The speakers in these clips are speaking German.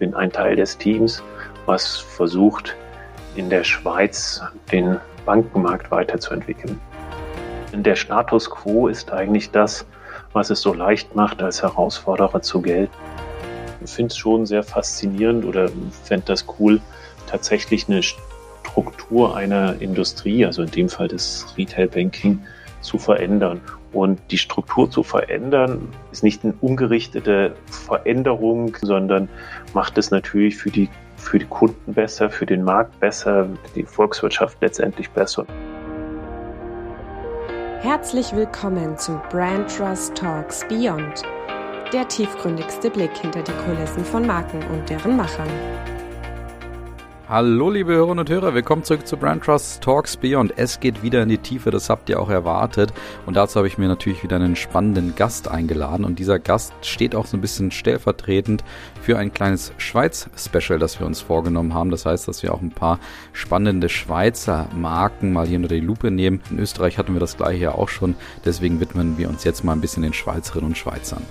bin ein Teil des Teams, was versucht, in der Schweiz den Bankenmarkt weiterzuentwickeln. Der Status quo ist eigentlich das, was es so leicht macht, als Herausforderer zu gelten. Ich finde es schon sehr faszinierend oder fände das cool, tatsächlich eine Struktur einer Industrie, also in dem Fall des Retail Banking, zu verändern. Und die Struktur zu verändern ist nicht eine ungerichtete Veränderung, sondern macht es natürlich für die, für die Kunden besser, für den Markt besser, die Volkswirtschaft letztendlich besser. Herzlich willkommen zu Brand Trust Talks Beyond, der tiefgründigste Blick hinter die Kulissen von Marken und deren Machern. Hallo liebe Hörerinnen und Hörer, willkommen zurück zu Brand Trust Talks Beyond. Es geht wieder in die Tiefe, das habt ihr auch erwartet. Und dazu habe ich mir natürlich wieder einen spannenden Gast eingeladen. Und dieser Gast steht auch so ein bisschen stellvertretend für ein kleines Schweiz-Special, das wir uns vorgenommen haben. Das heißt, dass wir auch ein paar spannende Schweizer Marken mal hier unter die Lupe nehmen. In Österreich hatten wir das gleiche ja auch schon. Deswegen widmen wir uns jetzt mal ein bisschen den Schweizerinnen und Schweizern.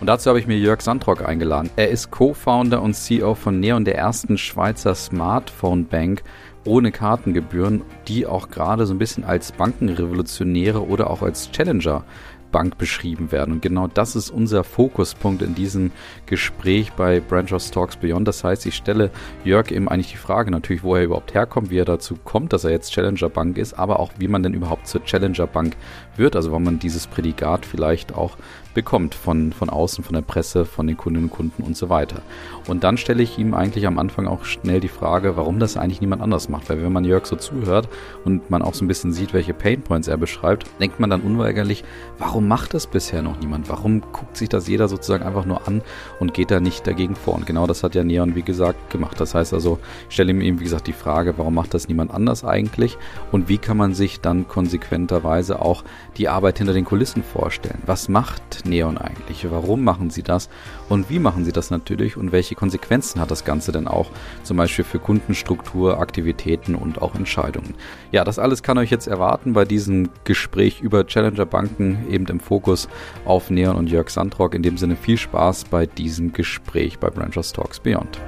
Und dazu habe ich mir Jörg Sandrock eingeladen. Er ist Co-Founder und CEO von Neon, der ersten Schweizer Smartphone Bank ohne Kartengebühren, die auch gerade so ein bisschen als Bankenrevolutionäre oder auch als Challenger Bank beschrieben werden. Und genau das ist unser Fokuspunkt in diesem Gespräch bei Branchos Talks Beyond. Das heißt, ich stelle Jörg eben eigentlich die Frage natürlich, wo er überhaupt herkommt, wie er dazu kommt, dass er jetzt Challenger Bank ist, aber auch wie man denn überhaupt zur Challenger Bank wird, also wann man dieses Prädikat vielleicht auch bekommt von, von außen, von der Presse, von den Kundinnen und Kunden und so weiter. Und dann stelle ich ihm eigentlich am Anfang auch schnell die Frage, warum das eigentlich niemand anders macht. Weil wenn man Jörg so zuhört und man auch so ein bisschen sieht, welche Painpoints er beschreibt, denkt man dann unweigerlich, warum macht das bisher noch niemand? Warum guckt sich das jeder sozusagen einfach nur an und geht da nicht dagegen vor? Und genau das hat ja Neon, wie gesagt, gemacht. Das heißt also, ich stelle ihm eben, wie gesagt, die Frage, warum macht das niemand anders eigentlich? Und wie kann man sich dann konsequenterweise auch die Arbeit hinter den Kulissen vorstellen? Was macht Neon eigentlich? Warum machen sie das? Und wie machen sie das natürlich? Und welche Konsequenzen hat das Ganze denn auch? Zum Beispiel für Kundenstruktur, Aktivitäten und auch Entscheidungen. Ja, das alles kann euch jetzt erwarten bei diesem Gespräch über Challenger Banken, eben im Fokus auf Neon und Jörg Sandrock. In dem Sinne viel Spaß bei diesem Gespräch bei Branchers Talks Beyond.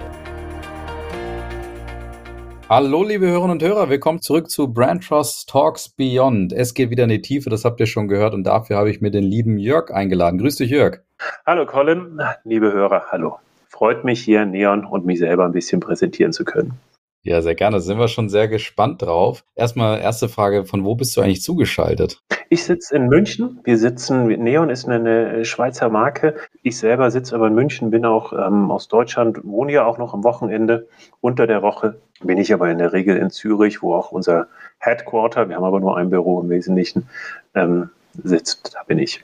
Hallo, liebe Hörerinnen und Hörer, willkommen zurück zu Brand Trust Talks Beyond. Es geht wieder in die Tiefe, das habt ihr schon gehört und dafür habe ich mir den lieben Jörg eingeladen. Grüß dich, Jörg. Hallo, Colin, liebe Hörer, hallo. Freut mich hier, Neon und mich selber ein bisschen präsentieren zu können. Ja, sehr gerne. Da sind wir schon sehr gespannt drauf. Erstmal erste Frage, von wo bist du eigentlich zugeschaltet? Ich sitze in München. Wir sitzen, Neon ist eine Schweizer Marke. Ich selber sitze aber in München, bin auch ähm, aus Deutschland, wohne ja auch noch am Wochenende. Unter der Woche bin ich aber in der Regel in Zürich, wo auch unser Headquarter, wir haben aber nur ein Büro im Wesentlichen, ähm, sitzt. Da bin ich.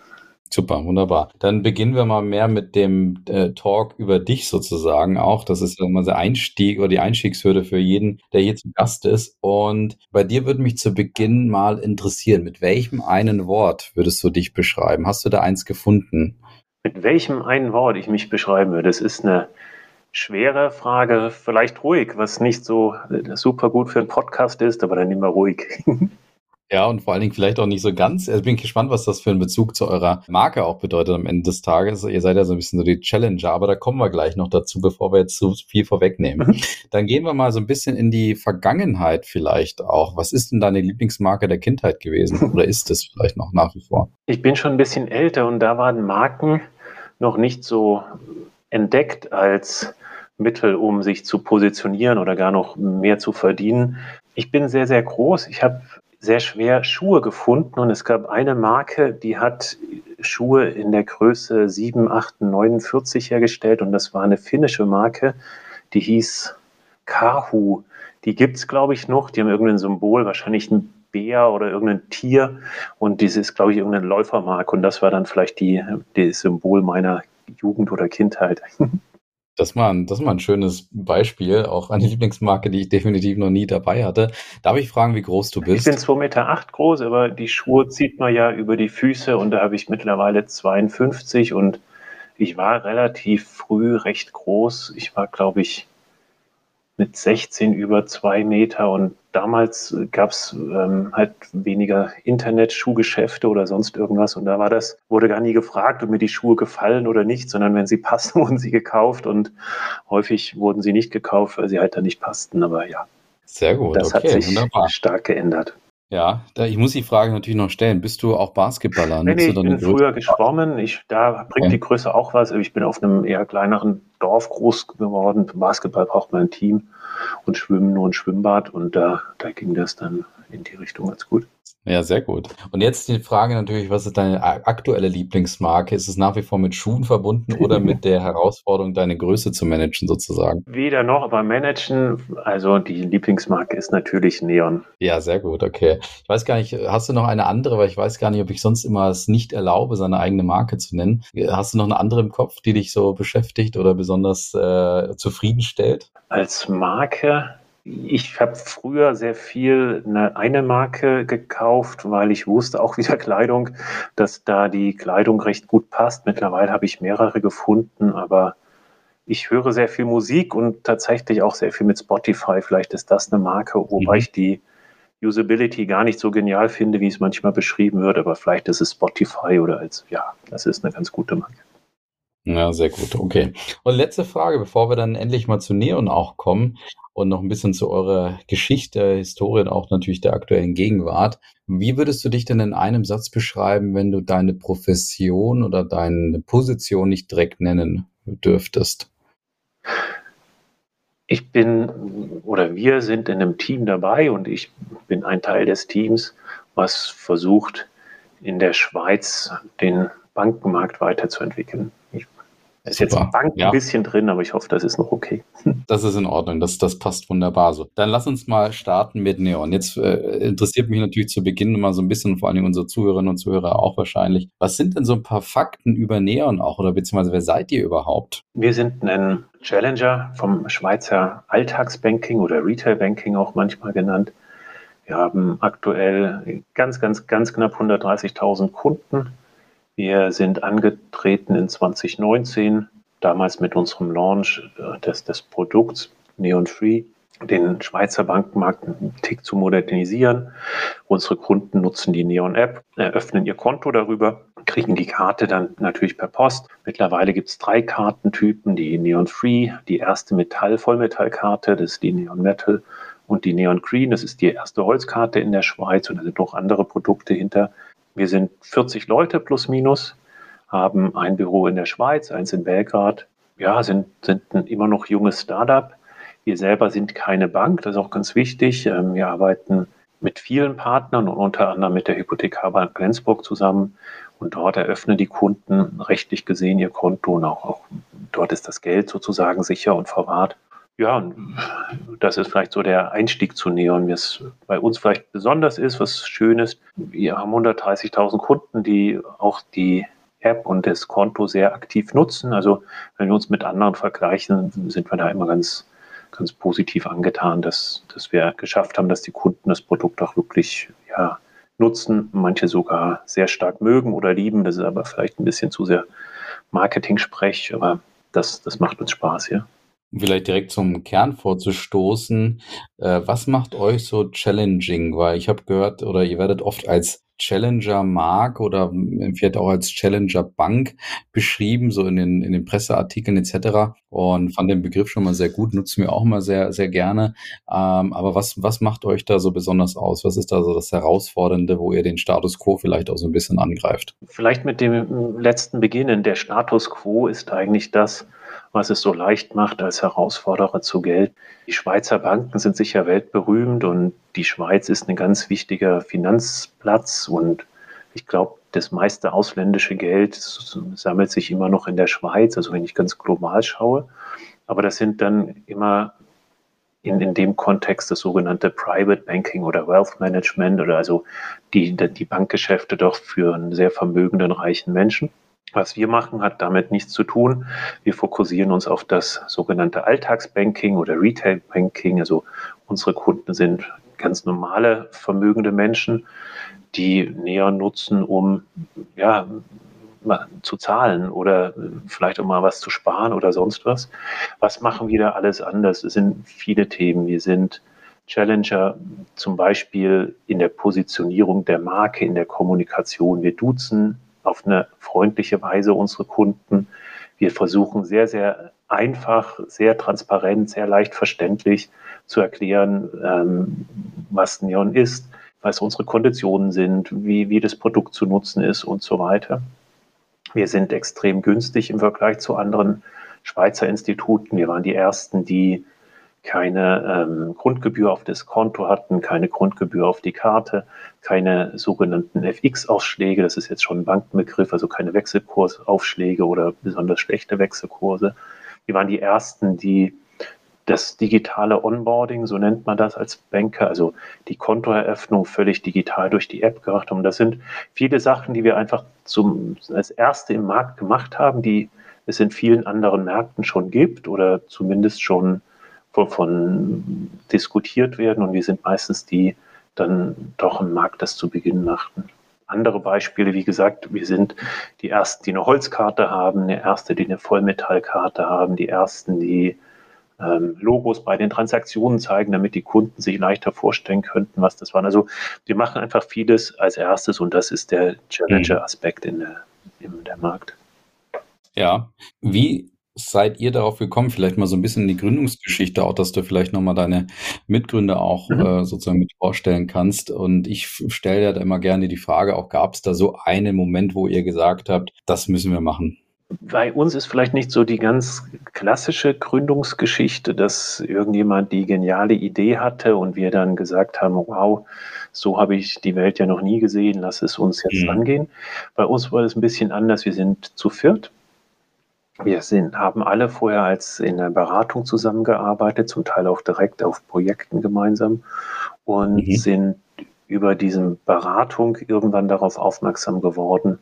Super, wunderbar. Dann beginnen wir mal mehr mit dem äh, Talk über dich sozusagen auch. Das ist immer der Einstieg oder die Einstiegshürde für jeden, der hier zu Gast ist. Und bei dir würde mich zu Beginn mal interessieren, mit welchem einen Wort würdest du dich beschreiben? Hast du da eins gefunden? Mit welchem einen Wort ich mich beschreiben würde? Das ist eine schwere Frage, vielleicht ruhig, was nicht so äh, super gut für einen Podcast ist, aber dann immer ruhig. Ja, und vor allen Dingen vielleicht auch nicht so ganz. Also bin ich gespannt, was das für einen Bezug zu eurer Marke auch bedeutet am Ende des Tages. Ihr seid ja so ein bisschen so die Challenger, aber da kommen wir gleich noch dazu, bevor wir jetzt zu viel vorwegnehmen. Mhm. Dann gehen wir mal so ein bisschen in die Vergangenheit vielleicht auch. Was ist denn deine Lieblingsmarke der Kindheit gewesen? Oder ist es vielleicht noch nach wie vor? Ich bin schon ein bisschen älter und da waren Marken noch nicht so entdeckt als Mittel, um sich zu positionieren oder gar noch mehr zu verdienen. Ich bin sehr, sehr groß. Ich habe sehr schwer Schuhe gefunden und es gab eine Marke, die hat Schuhe in der Größe 7, 8, 49 hergestellt und das war eine finnische Marke, die hieß Kahu. Die gibt es, glaube ich, noch. Die haben irgendein Symbol, wahrscheinlich ein Bär oder irgendein Tier und dieses ist, glaube ich, irgendeine Läufermarke und das war dann vielleicht die, das Symbol meiner Jugend oder Kindheit. Das war, ein, das war ein schönes Beispiel, auch eine Lieblingsmarke, die ich definitiv noch nie dabei hatte. Darf ich fragen, wie groß du bist? Ich bin 2,8 Meter acht groß, aber die Schuhe zieht man ja über die Füße und da habe ich mittlerweile 52 und ich war relativ früh recht groß. Ich war, glaube ich, mit 16 über zwei Meter und damals gab es ähm, halt weniger Internet-Schuhgeschäfte oder sonst irgendwas und da war das, wurde gar nie gefragt, ob mir die Schuhe gefallen oder nicht, sondern wenn sie passen, wurden sie gekauft und häufig wurden sie nicht gekauft, weil sie halt da nicht passten, aber ja. Sehr gut, das okay, hat sich wunderbar. stark geändert. Ja, da, ich muss die Frage natürlich noch stellen. Bist du auch Basketballer? Nee, nee, du ich bin früher geschwommen. Ich, da bringt Okay. die Größe auch was. Ich bin auf einem eher kleineren Dorf groß geworden. Für Basketball braucht man ein Team und Schwimmen nur ein Schwimmbad. Und da, da ging das dann in die Richtung ganz gut. Ja, sehr gut. Und jetzt die Frage natürlich, was ist deine aktuelle Lieblingsmarke? Ist es nach wie vor mit Schuhen verbunden oder mit der Herausforderung, deine Größe zu managen sozusagen? Weder noch, aber managen. Also die Lieblingsmarke ist natürlich Neon. Ja, sehr gut, okay. Ich weiß gar nicht, hast du noch eine andere, weil ich weiß gar nicht, ob ich sonst immer es nicht erlaube, seine eigene Marke zu nennen. Hast du noch eine andere im Kopf, die dich so beschäftigt oder besonders äh, zufriedenstellt? Als Marke, ich habe früher sehr viel eine, eine Marke gekauft, weil ich wusste, auch wieder Kleidung, dass da die Kleidung recht gut passt. Mittlerweile habe ich mehrere gefunden, aber ich höre sehr viel Musik und tatsächlich auch sehr viel mit Spotify. Vielleicht ist das eine Marke, wobei Mhm. ich die Usability gar nicht so genial finde, wie es manchmal beschrieben wird, aber vielleicht ist es Spotify oder als, ja, das ist eine ganz gute Marke. Ja, sehr gut, okay. Und letzte Frage, bevor wir dann endlich mal zu Neon auch kommen und noch ein bisschen zu eurer Geschichte, Historie und auch natürlich der aktuellen Gegenwart. Wie würdest du dich denn in einem Satz beschreiben, wenn du deine Profession oder deine Position nicht direkt nennen dürftest? Ich bin oder wir sind in einem Team dabei und ich bin ein Teil des Teams, was versucht, in der Schweiz den Bankenmarkt weiterzuentwickeln. Es ist jetzt Super, Bank ja. ein bisschen drin, aber ich hoffe, das ist noch okay. Das ist in Ordnung, das, das passt wunderbar so. Dann lass uns mal starten mit Neon. Jetzt äh, interessiert mich natürlich zu Beginn mal so ein bisschen, vor allem unsere Zuhörerinnen und Zuhörer auch wahrscheinlich. Was sind denn so ein paar Fakten über Neon auch oder beziehungsweise wer seid ihr überhaupt? Wir sind ein Challenger vom Schweizer Alltagsbanking oder Retailbanking auch manchmal genannt. Wir haben aktuell ganz, ganz, ganz knapp 130.000 Kunden. Wir sind angetreten in 2019, damals mit unserem Launch äh, des, des Produkts Neon Free, den Schweizer Bankenmarkt einen Tick zu modernisieren. Unsere Kunden nutzen die Neon App, eröffnen ihr Konto darüber, kriegen die Karte dann natürlich per Post. Mittlerweile gibt es drei Kartentypen, die Neon Free, die erste Metall Vollmetallkarte, das ist die Neon Metal und die Neon Green, das ist die erste Holzkarte in der Schweiz und da sind noch andere Produkte hinter. Wir sind 40 Leute plus minus, haben ein Büro in der Schweiz, eins in Belgrad. Ja, sind, sind ein immer noch junges Startup. Wir selber sind keine Bank, das ist auch ganz wichtig. Ähm, Wir arbeiten mit vielen Partnern und unter anderem mit der Hypothekarbank Glensburg zusammen. Und dort eröffnen die Kunden rechtlich gesehen ihr Konto und auch, auch dort ist das Geld sozusagen sicher und verwahrt. Ja, das ist vielleicht so der Einstieg zu Neon. Was bei uns vielleicht besonders ist, was schön ist, wir haben 130.000 Kunden, die auch die App und das Konto sehr aktiv nutzen. Also wenn wir uns mit anderen vergleichen, sind wir da immer ganz, ganz positiv angetan, dass, dass wir geschafft haben, dass die Kunden das Produkt auch wirklich ja, nutzen, manche sogar sehr stark mögen oder lieben. Das ist aber vielleicht ein bisschen zu sehr Marketing-Sprech, aber das, das macht uns Spaß, ja. Um vielleicht direkt zum Kern vorzustoßen, äh, was macht euch so challenging? Weil ich habe gehört, oder ihr werdet oft als Challenger Mark oder vielleicht auch als Challenger Bank beschrieben, so in den, in den Presseartikeln etc. Und fand den Begriff schon mal sehr gut, nutzen wir auch mal sehr, sehr gerne. Ähm, aber was, was macht euch da so besonders aus? Was ist da so das Herausfordernde, wo ihr den Status quo vielleicht auch so ein bisschen angreift? Vielleicht mit dem letzten beginnen. Der Status quo ist eigentlich das, was es so leicht macht, als Herausforderer zu gelten. Die Schweizer Banken sind sicher weltberühmt und die Schweiz ist ein ganz wichtiger Finanzplatz und ich glaube, das meiste ausländische Geld sammelt sich immer noch in der Schweiz, also wenn ich ganz global schaue. Aber das sind dann immer in, in dem Kontext das sogenannte Private Banking oder Wealth Management oder also die, die Bankgeschäfte doch für einen sehr vermögenden, reichen Menschen. Was wir machen, hat damit nichts zu tun. Wir fokussieren uns auf das sogenannte Alltagsbanking oder Retail Banking. Also unsere Kunden sind ganz normale vermögende Menschen, die näher nutzen, um ja, zu zahlen oder vielleicht auch mal was zu sparen oder sonst was. Was machen wir da alles anders? Es sind viele Themen. Wir sind Challenger zum Beispiel in der Positionierung der Marke, in der Kommunikation. Wir duzen auf eine freundliche Weise unsere Kunden. Wir versuchen sehr, sehr einfach, sehr transparent, sehr leicht verständlich zu erklären, ähm, was Neon ist, was unsere Konditionen sind, wie, wie das Produkt zu nutzen ist und so weiter. Wir sind extrem günstig im Vergleich zu anderen Schweizer Instituten. Wir waren die ersten, die keine ähm, Grundgebühr auf das Konto hatten, keine Grundgebühr auf die Karte, keine sogenannten FX-Ausschläge, das ist jetzt schon ein Bankenbegriff, also keine Wechselkursaufschläge oder besonders schlechte Wechselkurse. Wir waren die ersten, die das digitale Onboarding, so nennt man das als Banker, also die Kontoeröffnung völlig digital durch die App gemacht haben. Das sind viele Sachen, die wir einfach zum, als erste im Markt gemacht haben, die es in vielen anderen Märkten schon gibt oder zumindest schon von diskutiert werden und wir sind meistens die dann doch im Markt das zu Beginn machten. Andere Beispiele, wie gesagt, wir sind die ersten, die eine Holzkarte haben, die erste, die eine Vollmetallkarte haben, die ersten, die ähm, Logos bei den Transaktionen zeigen, damit die Kunden sich leichter vorstellen könnten, was das war. Also wir machen einfach vieles als erstes und das ist der Challenger-Aspekt in der, in der Markt. Ja, wie seid ihr darauf gekommen? Vielleicht mal so ein bisschen in die Gründungsgeschichte auch, dass du vielleicht nochmal deine Mitgründer auch mhm. äh, sozusagen mit vorstellen kannst. Und ich stelle ja da immer gerne die Frage, auch gab es da so einen Moment, wo ihr gesagt habt, das müssen wir machen? Bei uns ist vielleicht nicht so die ganz klassische Gründungsgeschichte, dass irgendjemand die geniale Idee hatte und wir dann gesagt haben, wow, so habe ich die Welt ja noch nie gesehen, lass es uns jetzt mhm. angehen. Bei uns war es ein bisschen anders. Wir sind zu viert wir sind, haben alle vorher als in der Beratung zusammengearbeitet, zum Teil auch direkt auf Projekten gemeinsam und mhm. sind über diese Beratung irgendwann darauf aufmerksam geworden,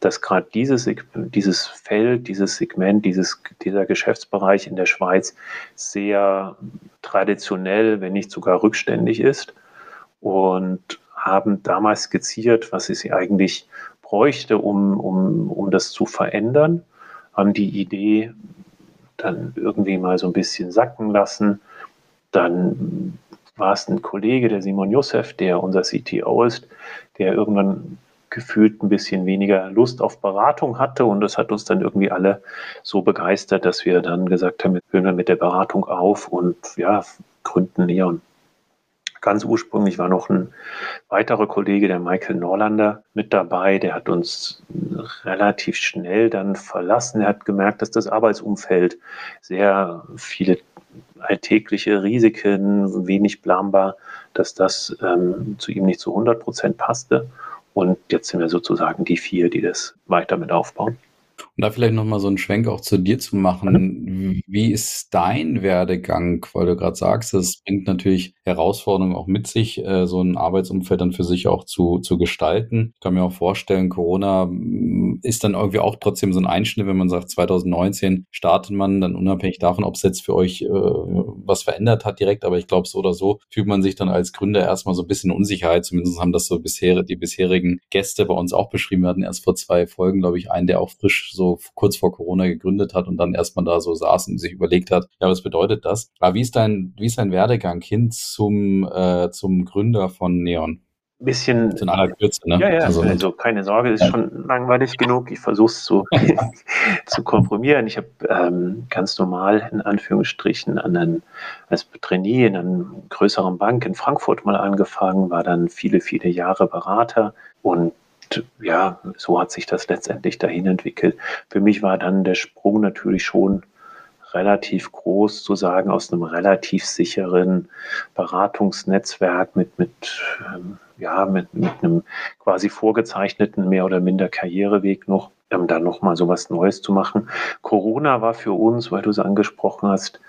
dass gerade dieses, dieses Feld, dieses Segment, dieses, dieser Geschäftsbereich in der Schweiz sehr traditionell, wenn nicht sogar rückständig ist und haben damals skizziert, was es eigentlich bräuchte, um, um, um das zu verändern haben die Idee dann irgendwie mal so ein bisschen sacken lassen. Dann war es ein Kollege, der Simon Josef, der unser CTO ist, der irgendwann gefühlt ein bisschen weniger Lust auf Beratung hatte und das hat uns dann irgendwie alle so begeistert, dass wir dann gesagt haben, hören wir mit der Beratung auf und ja, gründen Leon. Ganz ursprünglich war noch ein weiterer Kollege, der Michael Norlander, mit dabei. Der hat uns relativ schnell dann verlassen. Er hat gemerkt, dass das Arbeitsumfeld sehr viele alltägliche Risiken, wenig planbar, dass das ähm, zu ihm nicht zu 100 Prozent passte. Und jetzt sind wir sozusagen die vier, die das weiter mit aufbauen. Und da vielleicht nochmal so einen Schwenk auch zu dir zu machen. Wie ist dein Werdegang? Weil du gerade sagst, es bringt natürlich Herausforderungen auch mit sich, äh, so ein Arbeitsumfeld dann für sich auch zu, zu gestalten. Ich kann mir auch vorstellen, Corona mm, ist dann irgendwie auch trotzdem so ein Einschnitt, wenn man sagt, 2019 startet man dann unabhängig davon, ob es jetzt für euch äh, was verändert hat direkt, aber ich glaube, so oder so fühlt man sich dann als Gründer erstmal so ein bisschen Unsicherheit. Zumindest haben das so bisher die bisherigen Gäste bei uns auch beschrieben. Wir hatten erst vor zwei Folgen, glaube ich, einen, der auch frisch so kurz vor Corona gegründet hat und dann erstmal da so saß und sich überlegt hat, ja, was bedeutet das? Aber wie ist dein, wie ist dein Werdegang hin zum, äh, zum Gründer von Neon? bisschen. In aller Kürze, ne? Ja, ja, also, also keine Sorge, ist ja. schon langweilig genug. Ich versuche es zu, zu komprimieren. Ich habe ähm, ganz normal in Anführungsstrichen an einen, als Trainee in einer größeren Bank in Frankfurt mal angefangen, war dann viele, viele Jahre Berater und ja, so hat sich das letztendlich dahin entwickelt. Für mich war dann der Sprung natürlich schon relativ groß zu sagen, aus einem relativ sicheren Beratungsnetzwerk mit, mit, ähm, ja, mit, mit einem quasi vorgezeichneten mehr oder minder Karriereweg noch, ähm, dann nochmal so was Neues zu machen. Corona war für uns, weil du es angesprochen hast,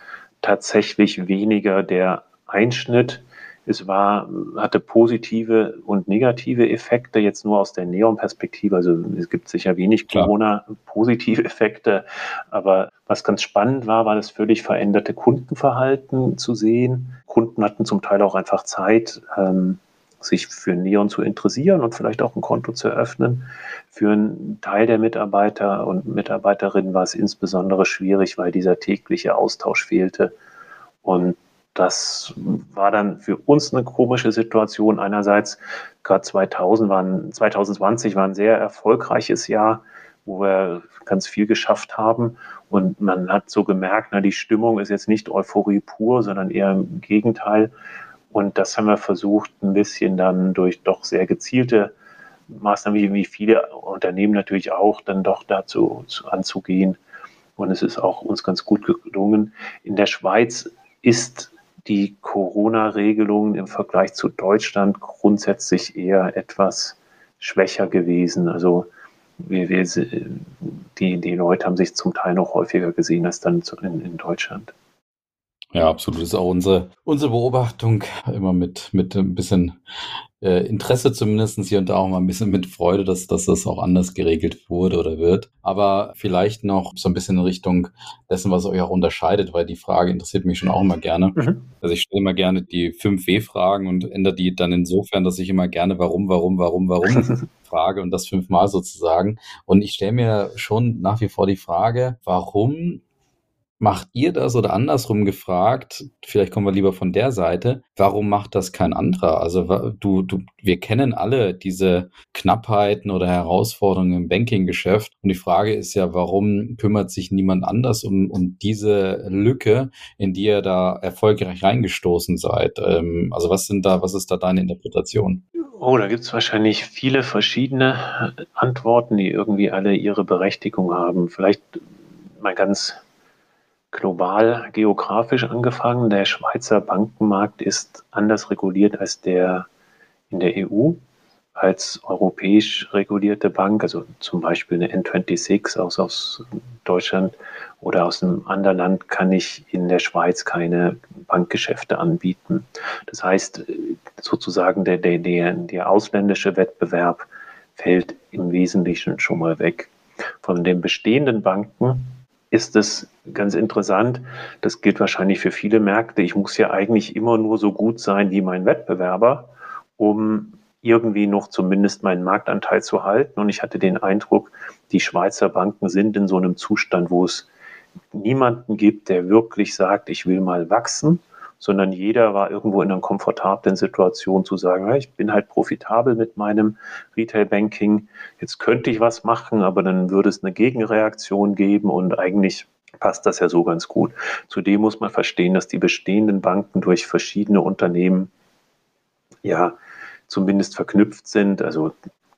tatsächlich weniger der Einschnitt, es war, hatte positive und negative Effekte, jetzt nur aus der Neon-Perspektive. Also es gibt sicher wenig Corona-positive Effekte. Aber was ganz spannend war, war das völlig veränderte Kundenverhalten zu sehen. Kunden hatten zum Teil auch einfach Zeit, ähm, sich für Neon zu interessieren und vielleicht auch ein Konto zu eröffnen. Für einen Teil der Mitarbeiter und Mitarbeiterinnen war es insbesondere schwierig, weil dieser tägliche Austausch fehlte. Und das war dann für uns eine komische Situation. Einerseits, gerade 2000 waren, 2020 war ein sehr erfolgreiches Jahr, wo wir ganz viel geschafft haben. Und man hat so gemerkt, na, die Stimmung ist jetzt nicht Euphorie pur, sondern eher im Gegenteil. Und das haben wir versucht, ein bisschen dann durch doch sehr gezielte Maßnahmen, wie viele Unternehmen natürlich auch, dann doch dazu anzugehen. Und es ist auch uns ganz gut gelungen. In der Schweiz ist die Corona-Regelungen im Vergleich zu Deutschland grundsätzlich eher etwas schwächer gewesen. Also wir, wir, die, die Leute haben sich zum Teil noch häufiger gesehen als dann in, in Deutschland. Ja, absolut. Das ist auch unsere, unsere Beobachtung. Immer mit, mit ein bisschen äh, Interesse zumindest hier und da auch mal ein bisschen mit Freude, dass, dass das auch anders geregelt wurde oder wird. Aber vielleicht noch so ein bisschen in Richtung dessen, was euch auch unterscheidet, weil die Frage interessiert mich schon auch immer gerne. Mhm. Also ich stelle immer gerne die 5W-Fragen und ändere die dann insofern, dass ich immer gerne warum, warum, warum, warum frage und das fünfmal sozusagen. Und ich stelle mir schon nach wie vor die Frage, warum Macht ihr das oder andersrum gefragt, vielleicht kommen wir lieber von der Seite, warum macht das kein anderer? Also du, du, wir kennen alle diese Knappheiten oder Herausforderungen im Banking-Geschäft. Und die Frage ist ja, warum kümmert sich niemand anders um, um diese Lücke, in die ihr da erfolgreich reingestoßen seid? Ähm, also was sind da, was ist da deine Interpretation? Oh, da gibt es wahrscheinlich viele verschiedene Antworten, die irgendwie alle ihre Berechtigung haben. Vielleicht mal ganz global geografisch angefangen. Der Schweizer Bankenmarkt ist anders reguliert als der in der EU. Als europäisch regulierte Bank, also zum Beispiel eine N26 aus, aus Deutschland oder aus einem anderen Land, kann ich in der Schweiz keine Bankgeschäfte anbieten. Das heißt, sozusagen der, der, der, der ausländische Wettbewerb fällt im Wesentlichen schon mal weg. Von den bestehenden Banken ist es ganz interessant. Das gilt wahrscheinlich für viele Märkte. Ich muss ja eigentlich immer nur so gut sein wie mein Wettbewerber, um irgendwie noch zumindest meinen Marktanteil zu halten. Und ich hatte den Eindruck, die Schweizer Banken sind in so einem Zustand, wo es niemanden gibt, der wirklich sagt, ich will mal wachsen, sondern jeder war irgendwo in einer komfortablen Situation zu sagen, ich bin halt profitabel mit meinem Retail Banking, jetzt könnte ich was machen, aber dann würde es eine Gegenreaktion geben und eigentlich passt das ja so ganz gut. Zudem muss man verstehen, dass die bestehenden Banken durch verschiedene Unternehmen ja zumindest verknüpft sind. Also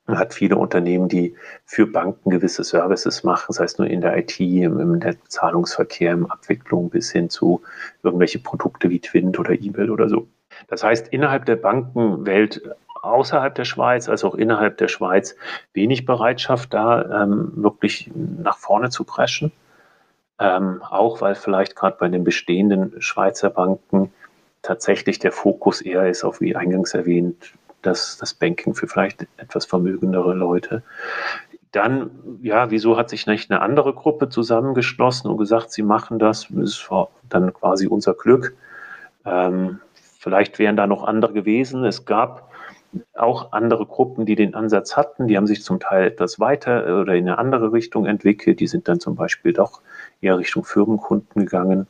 man hat viele Unternehmen, die für Banken gewisse Services machen, sei es nur in der IT, im, im Zahlungsverkehr, im Abwicklung bis hin zu irgendwelche Produkte wie Twint oder eBay oder so. Das heißt, innerhalb der Bankenwelt außerhalb der Schweiz als auch innerhalb der Schweiz wenig Bereitschaft da, ähm, wirklich nach vorne zu preschen. Ähm, auch weil vielleicht gerade bei den bestehenden Schweizer Banken tatsächlich der Fokus eher ist auf, wie eingangs erwähnt, das, das Banking für vielleicht etwas vermögendere Leute. Dann, ja, wieso hat sich nicht eine andere Gruppe zusammengeschlossen und gesagt, sie machen das? Ist dann quasi unser Glück. Ähm, vielleicht wären da noch andere gewesen. Es gab auch andere Gruppen, die den Ansatz hatten. Die haben sich zum Teil etwas weiter oder in eine andere Richtung entwickelt. Die sind dann zum Beispiel doch eher Richtung Firmenkunden gegangen.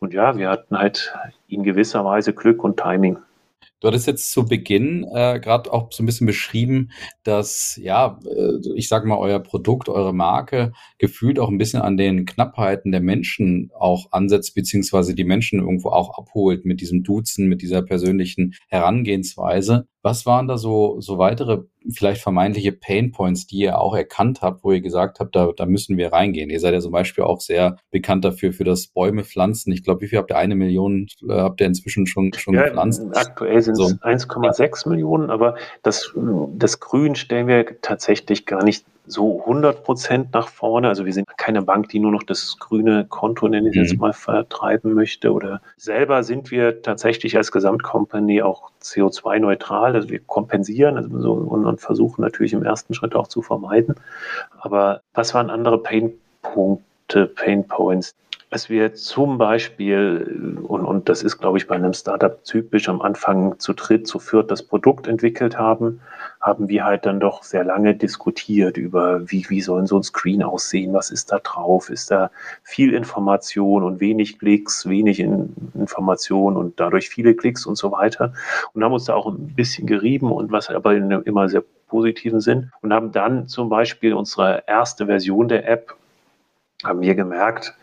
Und ja, wir hatten halt in gewisser Weise Glück und Timing. Du hattest jetzt zu Beginn äh, gerade auch so ein bisschen beschrieben, dass, ja, äh, ich sage mal, euer Produkt, eure Marke gefühlt auch ein bisschen an den Knappheiten der Menschen auch ansetzt, beziehungsweise die Menschen irgendwo auch abholt mit diesem Duzen, mit dieser persönlichen Herangehensweise. Was waren da so, so weitere, vielleicht vermeintliche Pain Points, die ihr auch erkannt habt, wo ihr gesagt habt, da, da müssen wir reingehen? Ihr seid ja zum Beispiel auch sehr bekannt dafür, für das Bäume pflanzen. Ich glaube, wie viel habt ihr? Eine Million äh, habt ihr inzwischen schon, schon ja, gepflanzt? Aktuell sind es so. 1,6 Millionen, aber das, das Grün stellen wir tatsächlich gar nicht so 100 Prozent nach vorne. Also wir sind keine Bank, die nur noch das grüne Konto, nenne ich mhm. jetzt mal, vertreiben möchte. Oder selber sind wir tatsächlich als Gesamtcompany auch CO2-neutral. Also wir kompensieren also so, und, und, versuchen natürlich im ersten Schritt auch zu vermeiden. Aber was waren andere Painpunkte, Pain Points? Dass wir zum Beispiel, und, und das ist, glaube ich, bei einem Startup typisch, am Anfang zu dritt, zu viert das Produkt entwickelt haben, haben wir halt dann doch sehr lange diskutiert über, wie, wie soll so ein Screen aussehen, was ist da drauf, ist da viel Information und wenig Klicks, wenig in Information und dadurch viele Klicks und so weiter. Und haben uns da auch ein bisschen gerieben und was aber in einem immer sehr positiven Sinn und haben dann zum Beispiel unsere erste Version der App, haben wir gemerkt,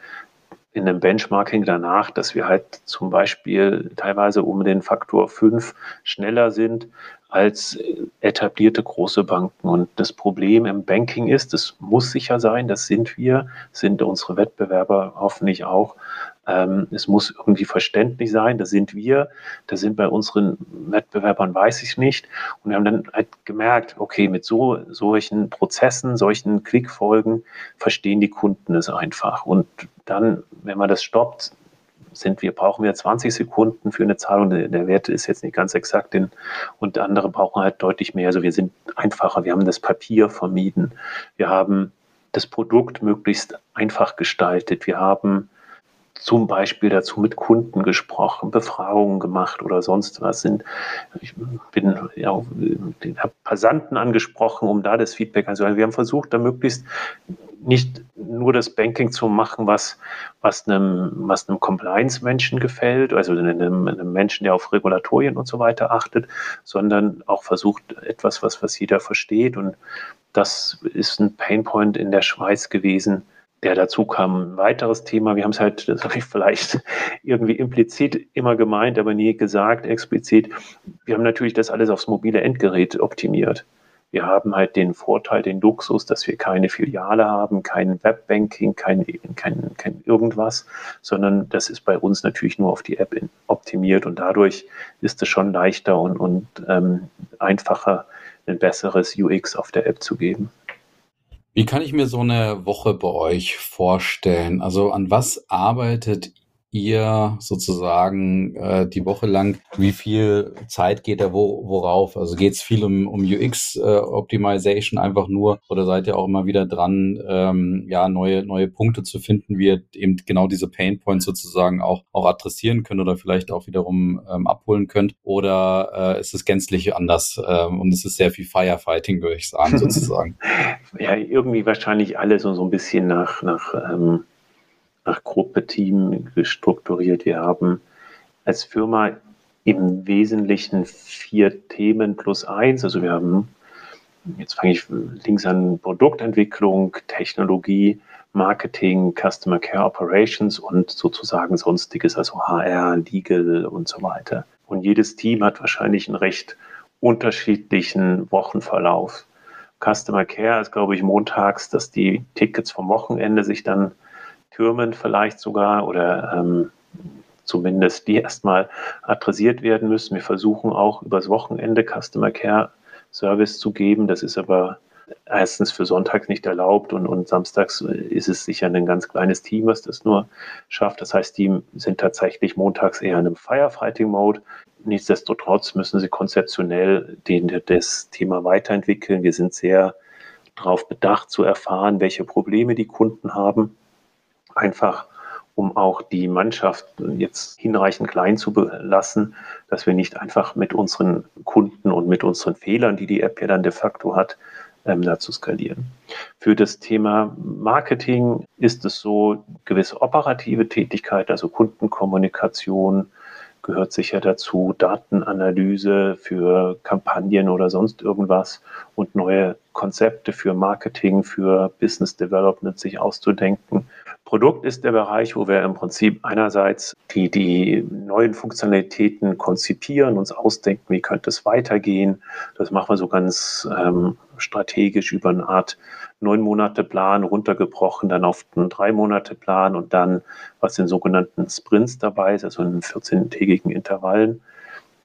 in dem Benchmarking danach, dass wir halt zum Beispiel teilweise um den Faktor 5 schneller sind als etablierte große Banken. Und das Problem im Banking ist, es muss sicher sein, das sind wir, sind unsere Wettbewerber hoffentlich auch, ähm, es muss irgendwie verständlich sein, das sind wir, das sind bei unseren Wettbewerbern, weiß ich nicht. Und wir haben dann halt gemerkt, okay, mit so solchen Prozessen, solchen Klickfolgen verstehen die Kunden es einfach. Und dann, wenn man das stoppt, sind wir, brauchen wir 20 Sekunden für eine Zahlung. Der Wert ist jetzt nicht ganz exakt, den, und andere brauchen halt deutlich mehr. Also wir sind einfacher. Wir haben das Papier vermieden. Wir haben das Produkt möglichst einfach gestaltet. Wir haben zum Beispiel dazu mit Kunden gesprochen, Befragungen gemacht oder sonst was sind. Ich bin ja, den Passanten angesprochen, um da das Feedback anzuhören. Wir haben versucht, da möglichst nicht nur das Banking zu machen, was, was einem, was einem Compliance-Menschen gefällt, also einem, einem, Menschen, der auf Regulatorien und so weiter achtet, sondern auch versucht, etwas, was, was jeder versteht. Und das ist ein Painpoint in der Schweiz gewesen, der dazu kam. Ein weiteres Thema, wir haben es halt, das habe ich vielleicht irgendwie implizit immer gemeint, aber nie gesagt, explizit. Wir haben natürlich das alles aufs mobile Endgerät optimiert. Wir haben halt den Vorteil, den Luxus, dass wir keine Filiale haben, kein Webbanking, kein, kein, kein irgendwas, sondern das ist bei uns natürlich nur auf die App optimiert und dadurch ist es schon leichter und, und ähm, einfacher, ein besseres UX auf der App zu geben. Wie kann ich mir so eine Woche bei euch vorstellen? Also an was arbeitet ihr sozusagen äh, die Woche lang? Wie viel Zeit geht da wo, worauf? Also geht es viel um, um UX-Optimization äh, einfach nur oder seid ihr auch immer wieder dran, ähm, ja, neue, neue Punkte zu finden, wie ihr eben genau diese Pain Points sozusagen auch, auch adressieren könnt oder vielleicht auch wiederum ähm, abholen könnt? Oder äh, ist es gänzlich anders ähm, und es ist sehr viel Firefighting, würde ich sagen, sozusagen? ja, irgendwie wahrscheinlich alle so, so ein bisschen nach, nach ähm nach Gruppe, Team gestrukturiert. Wir haben als Firma im Wesentlichen vier Themen plus eins. Also wir haben, jetzt fange ich links an, Produktentwicklung, Technologie, Marketing, Customer Care Operations und sozusagen sonstiges, also HR, Legal und so weiter. Und jedes Team hat wahrscheinlich einen recht unterschiedlichen Wochenverlauf. Customer Care ist, glaube ich, montags, dass die Tickets vom Wochenende sich dann Firmen vielleicht sogar oder ähm, zumindest die erstmal adressiert werden müssen. Wir versuchen auch übers Wochenende Customer Care Service zu geben. Das ist aber erstens für Sonntags nicht erlaubt und, und samstags ist es sicher ein ganz kleines Team, was das nur schafft. Das heißt, die sind tatsächlich montags eher in einem Firefighting-Mode. Nichtsdestotrotz müssen sie konzeptionell den, das Thema weiterentwickeln. Wir sind sehr darauf bedacht zu erfahren, welche Probleme die Kunden haben einfach um auch die Mannschaft jetzt hinreichend klein zu belassen, dass wir nicht einfach mit unseren Kunden und mit unseren Fehlern, die die App ja dann de facto hat, ähm, dazu skalieren. Für das Thema Marketing ist es so gewisse operative Tätigkeit, also Kundenkommunikation, gehört sicher dazu, Datenanalyse für Kampagnen oder sonst irgendwas und neue Konzepte für Marketing, für Business Development sich auszudenken. Produkt ist der Bereich, wo wir im Prinzip einerseits die, die neuen Funktionalitäten konzipieren, uns ausdenken, wie könnte es weitergehen. Das machen wir so ganz ähm, strategisch über eine Art neun Monate Plan runtergebrochen, dann auf einen drei Monate Plan und dann, was in sogenannten Sprints dabei ist, also in 14-tägigen Intervallen.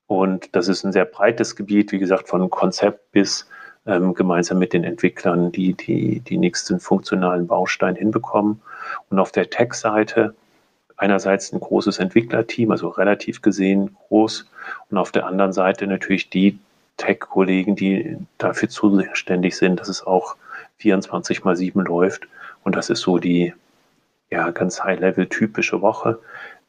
Und das ist ein sehr breites Gebiet, wie gesagt, von Konzept bis ähm, gemeinsam mit den Entwicklern, die, die die nächsten funktionalen Bausteine hinbekommen. Und auf der Tech-Seite einerseits ein großes Entwicklerteam, also relativ gesehen groß, und auf der anderen Seite natürlich die Tech-Kollegen, die dafür zuständig sind, dass es auch 24 mal 7 läuft. Und das ist so die, ja, ganz High-Level typische Woche.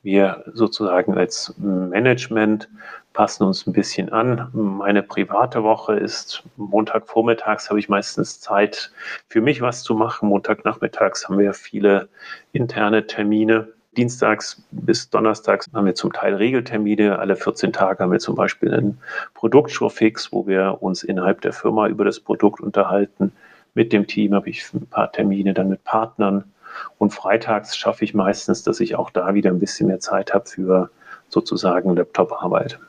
Wir sozusagen als Management passen uns ein bisschen an. Meine private Woche ist Montagvormittags habe ich meistens Zeit für mich was zu machen. Montagnachmittags haben wir viele interne Termine. Dienstags bis Donnerstags haben wir zum Teil Regeltermine. Alle 14 Tage haben wir zum Beispiel einen Produktshowfix, wo wir uns innerhalb der Firma über das Produkt unterhalten. Mit dem Team habe ich ein paar Termine, dann mit Partnern. Und freitags schaffe ich meistens, dass ich auch da wieder ein bisschen mehr Zeit habe für sozusagen Laptop-Arbeit.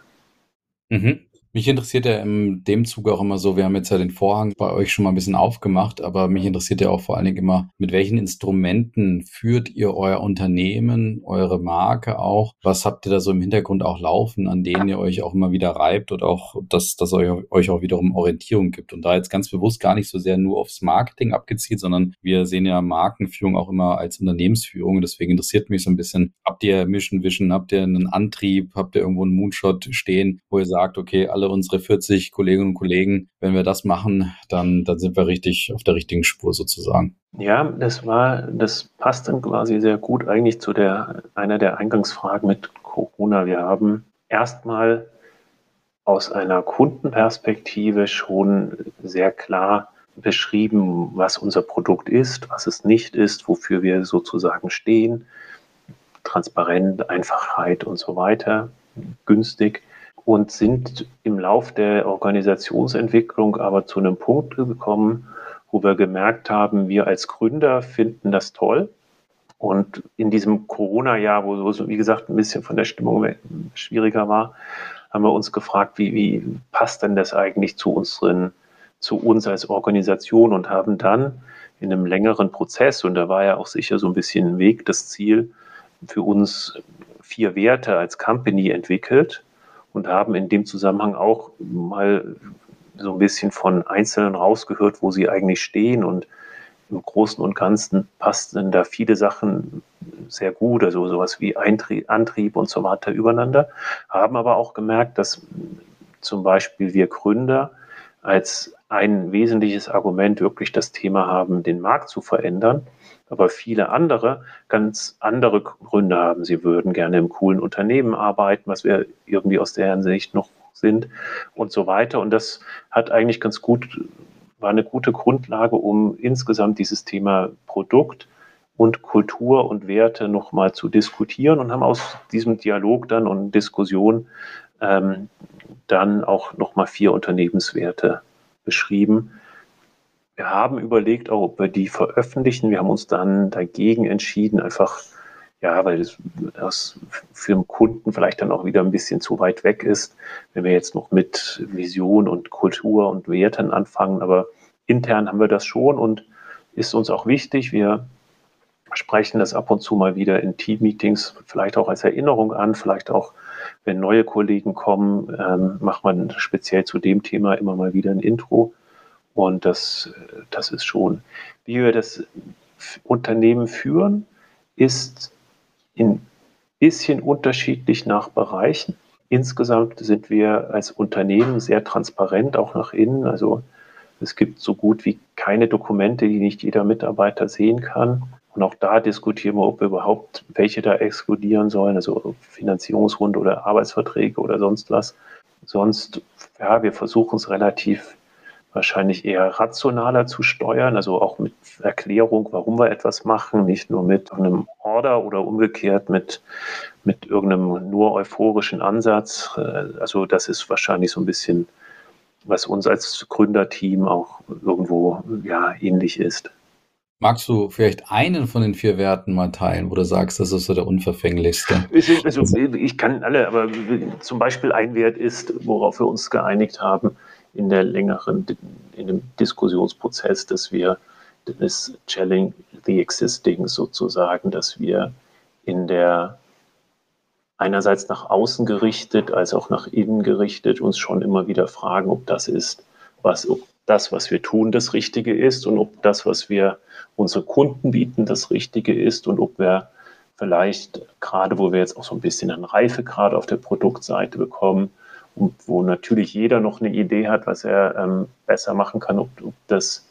Mhm. Mich interessiert ja in dem Zuge auch immer so, wir haben jetzt ja den Vorhang bei euch schon mal ein bisschen aufgemacht, aber mich interessiert ja auch vor allen Dingen immer, mit welchen Instrumenten führt ihr euer Unternehmen, eure Marke auch? Was habt ihr da so im Hintergrund auch laufen, an denen ihr euch auch immer wieder reibt oder auch, dass das euch, euch auch wiederum Orientierung gibt? Und da jetzt ganz bewusst gar nicht so sehr nur aufs Marketing abgezielt, sondern wir sehen ja Markenführung auch immer als Unternehmensführung. Und deswegen interessiert mich so ein bisschen, habt ihr Mission Vision, habt ihr einen Antrieb, habt ihr irgendwo einen Moonshot stehen, wo ihr sagt, okay, alle alle unsere 40 Kolleginnen und Kollegen, wenn wir das machen, dann, dann sind wir richtig auf der richtigen Spur sozusagen. Ja, das war, das passt dann quasi sehr gut eigentlich zu der, einer der Eingangsfragen mit Corona. Wir haben erstmal aus einer Kundenperspektive schon sehr klar beschrieben, was unser Produkt ist, was es nicht ist, wofür wir sozusagen stehen. Transparent, Einfachheit und so weiter, günstig und sind im Lauf der Organisationsentwicklung aber zu einem Punkt gekommen, wo wir gemerkt haben, wir als Gründer finden das toll. Und in diesem Corona-Jahr, wo es, wie gesagt, ein bisschen von der Stimmung schwieriger war, haben wir uns gefragt, wie, wie passt denn das eigentlich zu unseren, zu uns als Organisation und haben dann in einem längeren Prozess, und da war ja auch sicher so ein bisschen ein Weg, das Ziel, für uns vier Werte als Company entwickelt, und haben in dem Zusammenhang auch mal so ein bisschen von Einzelnen rausgehört, wo sie eigentlich stehen. Und im Großen und Ganzen passten da viele Sachen sehr gut, also sowas wie Eintrieb, Antrieb und so weiter übereinander, haben aber auch gemerkt, dass zum Beispiel wir Gründer als ein wesentliches Argument wirklich das Thema haben, den Markt zu verändern aber viele andere ganz andere Gründe haben. Sie würden gerne im coolen Unternehmen arbeiten, was wir irgendwie aus der Hinsicht noch sind und so weiter. Und das hat eigentlich ganz gut, war eine gute Grundlage, um insgesamt dieses Thema Produkt und Kultur und Werte nochmal zu diskutieren und haben aus diesem Dialog dann und Diskussion ähm, dann auch nochmal vier Unternehmenswerte beschrieben, wir haben überlegt, auch, ob wir die veröffentlichen. Wir haben uns dann dagegen entschieden, einfach, ja, weil das für den Kunden vielleicht dann auch wieder ein bisschen zu weit weg ist, wenn wir jetzt noch mit Vision und Kultur und Werten anfangen. Aber intern haben wir das schon und ist uns auch wichtig. Wir sprechen das ab und zu mal wieder in Team-Meetings, vielleicht auch als Erinnerung an, vielleicht auch, wenn neue Kollegen kommen, ähm, macht man speziell zu dem Thema immer mal wieder ein Intro. Und das, das ist schon, wie wir das Unternehmen führen, ist ein bisschen unterschiedlich nach Bereichen. Insgesamt sind wir als Unternehmen sehr transparent, auch nach innen. Also es gibt so gut wie keine Dokumente, die nicht jeder Mitarbeiter sehen kann. Und auch da diskutieren wir, ob wir überhaupt welche da exkludieren sollen, also Finanzierungsrunde oder Arbeitsverträge oder sonst was. Sonst, ja, wir versuchen es relativ wahrscheinlich eher rationaler zu steuern, also auch mit Erklärung, warum wir etwas machen, nicht nur mit einem Order oder umgekehrt mit, mit irgendeinem nur euphorischen Ansatz. Äh, also das ist wahrscheinlich so ein bisschen, was uns als Gründerteam auch irgendwo ja, ähnlich ist. Magst du vielleicht einen von den vier Werten mal teilen, wo du sagst, das ist so der unverfänglichste? Also, ich kann alle, aber zum Beispiel ein Wert ist, worauf wir uns geeinigt haben, in der längeren, in dem Diskussionsprozess, dass wir das Challenge the Existing sozusagen, dass wir in der einerseits nach außen gerichtet, als auch nach innen gerichtet uns schon immer wieder fragen, ob das ist, was, ob das, was wir tun, das Richtige ist und ob das, was wir unsere Kunden bieten, das Richtige ist und ob wir vielleicht gerade, wo wir jetzt auch so ein bisschen an Reifegrad auf der Produktseite bekommen, wo natürlich jeder noch eine Idee hat, was er ähm, besser machen kann, ob, ob, das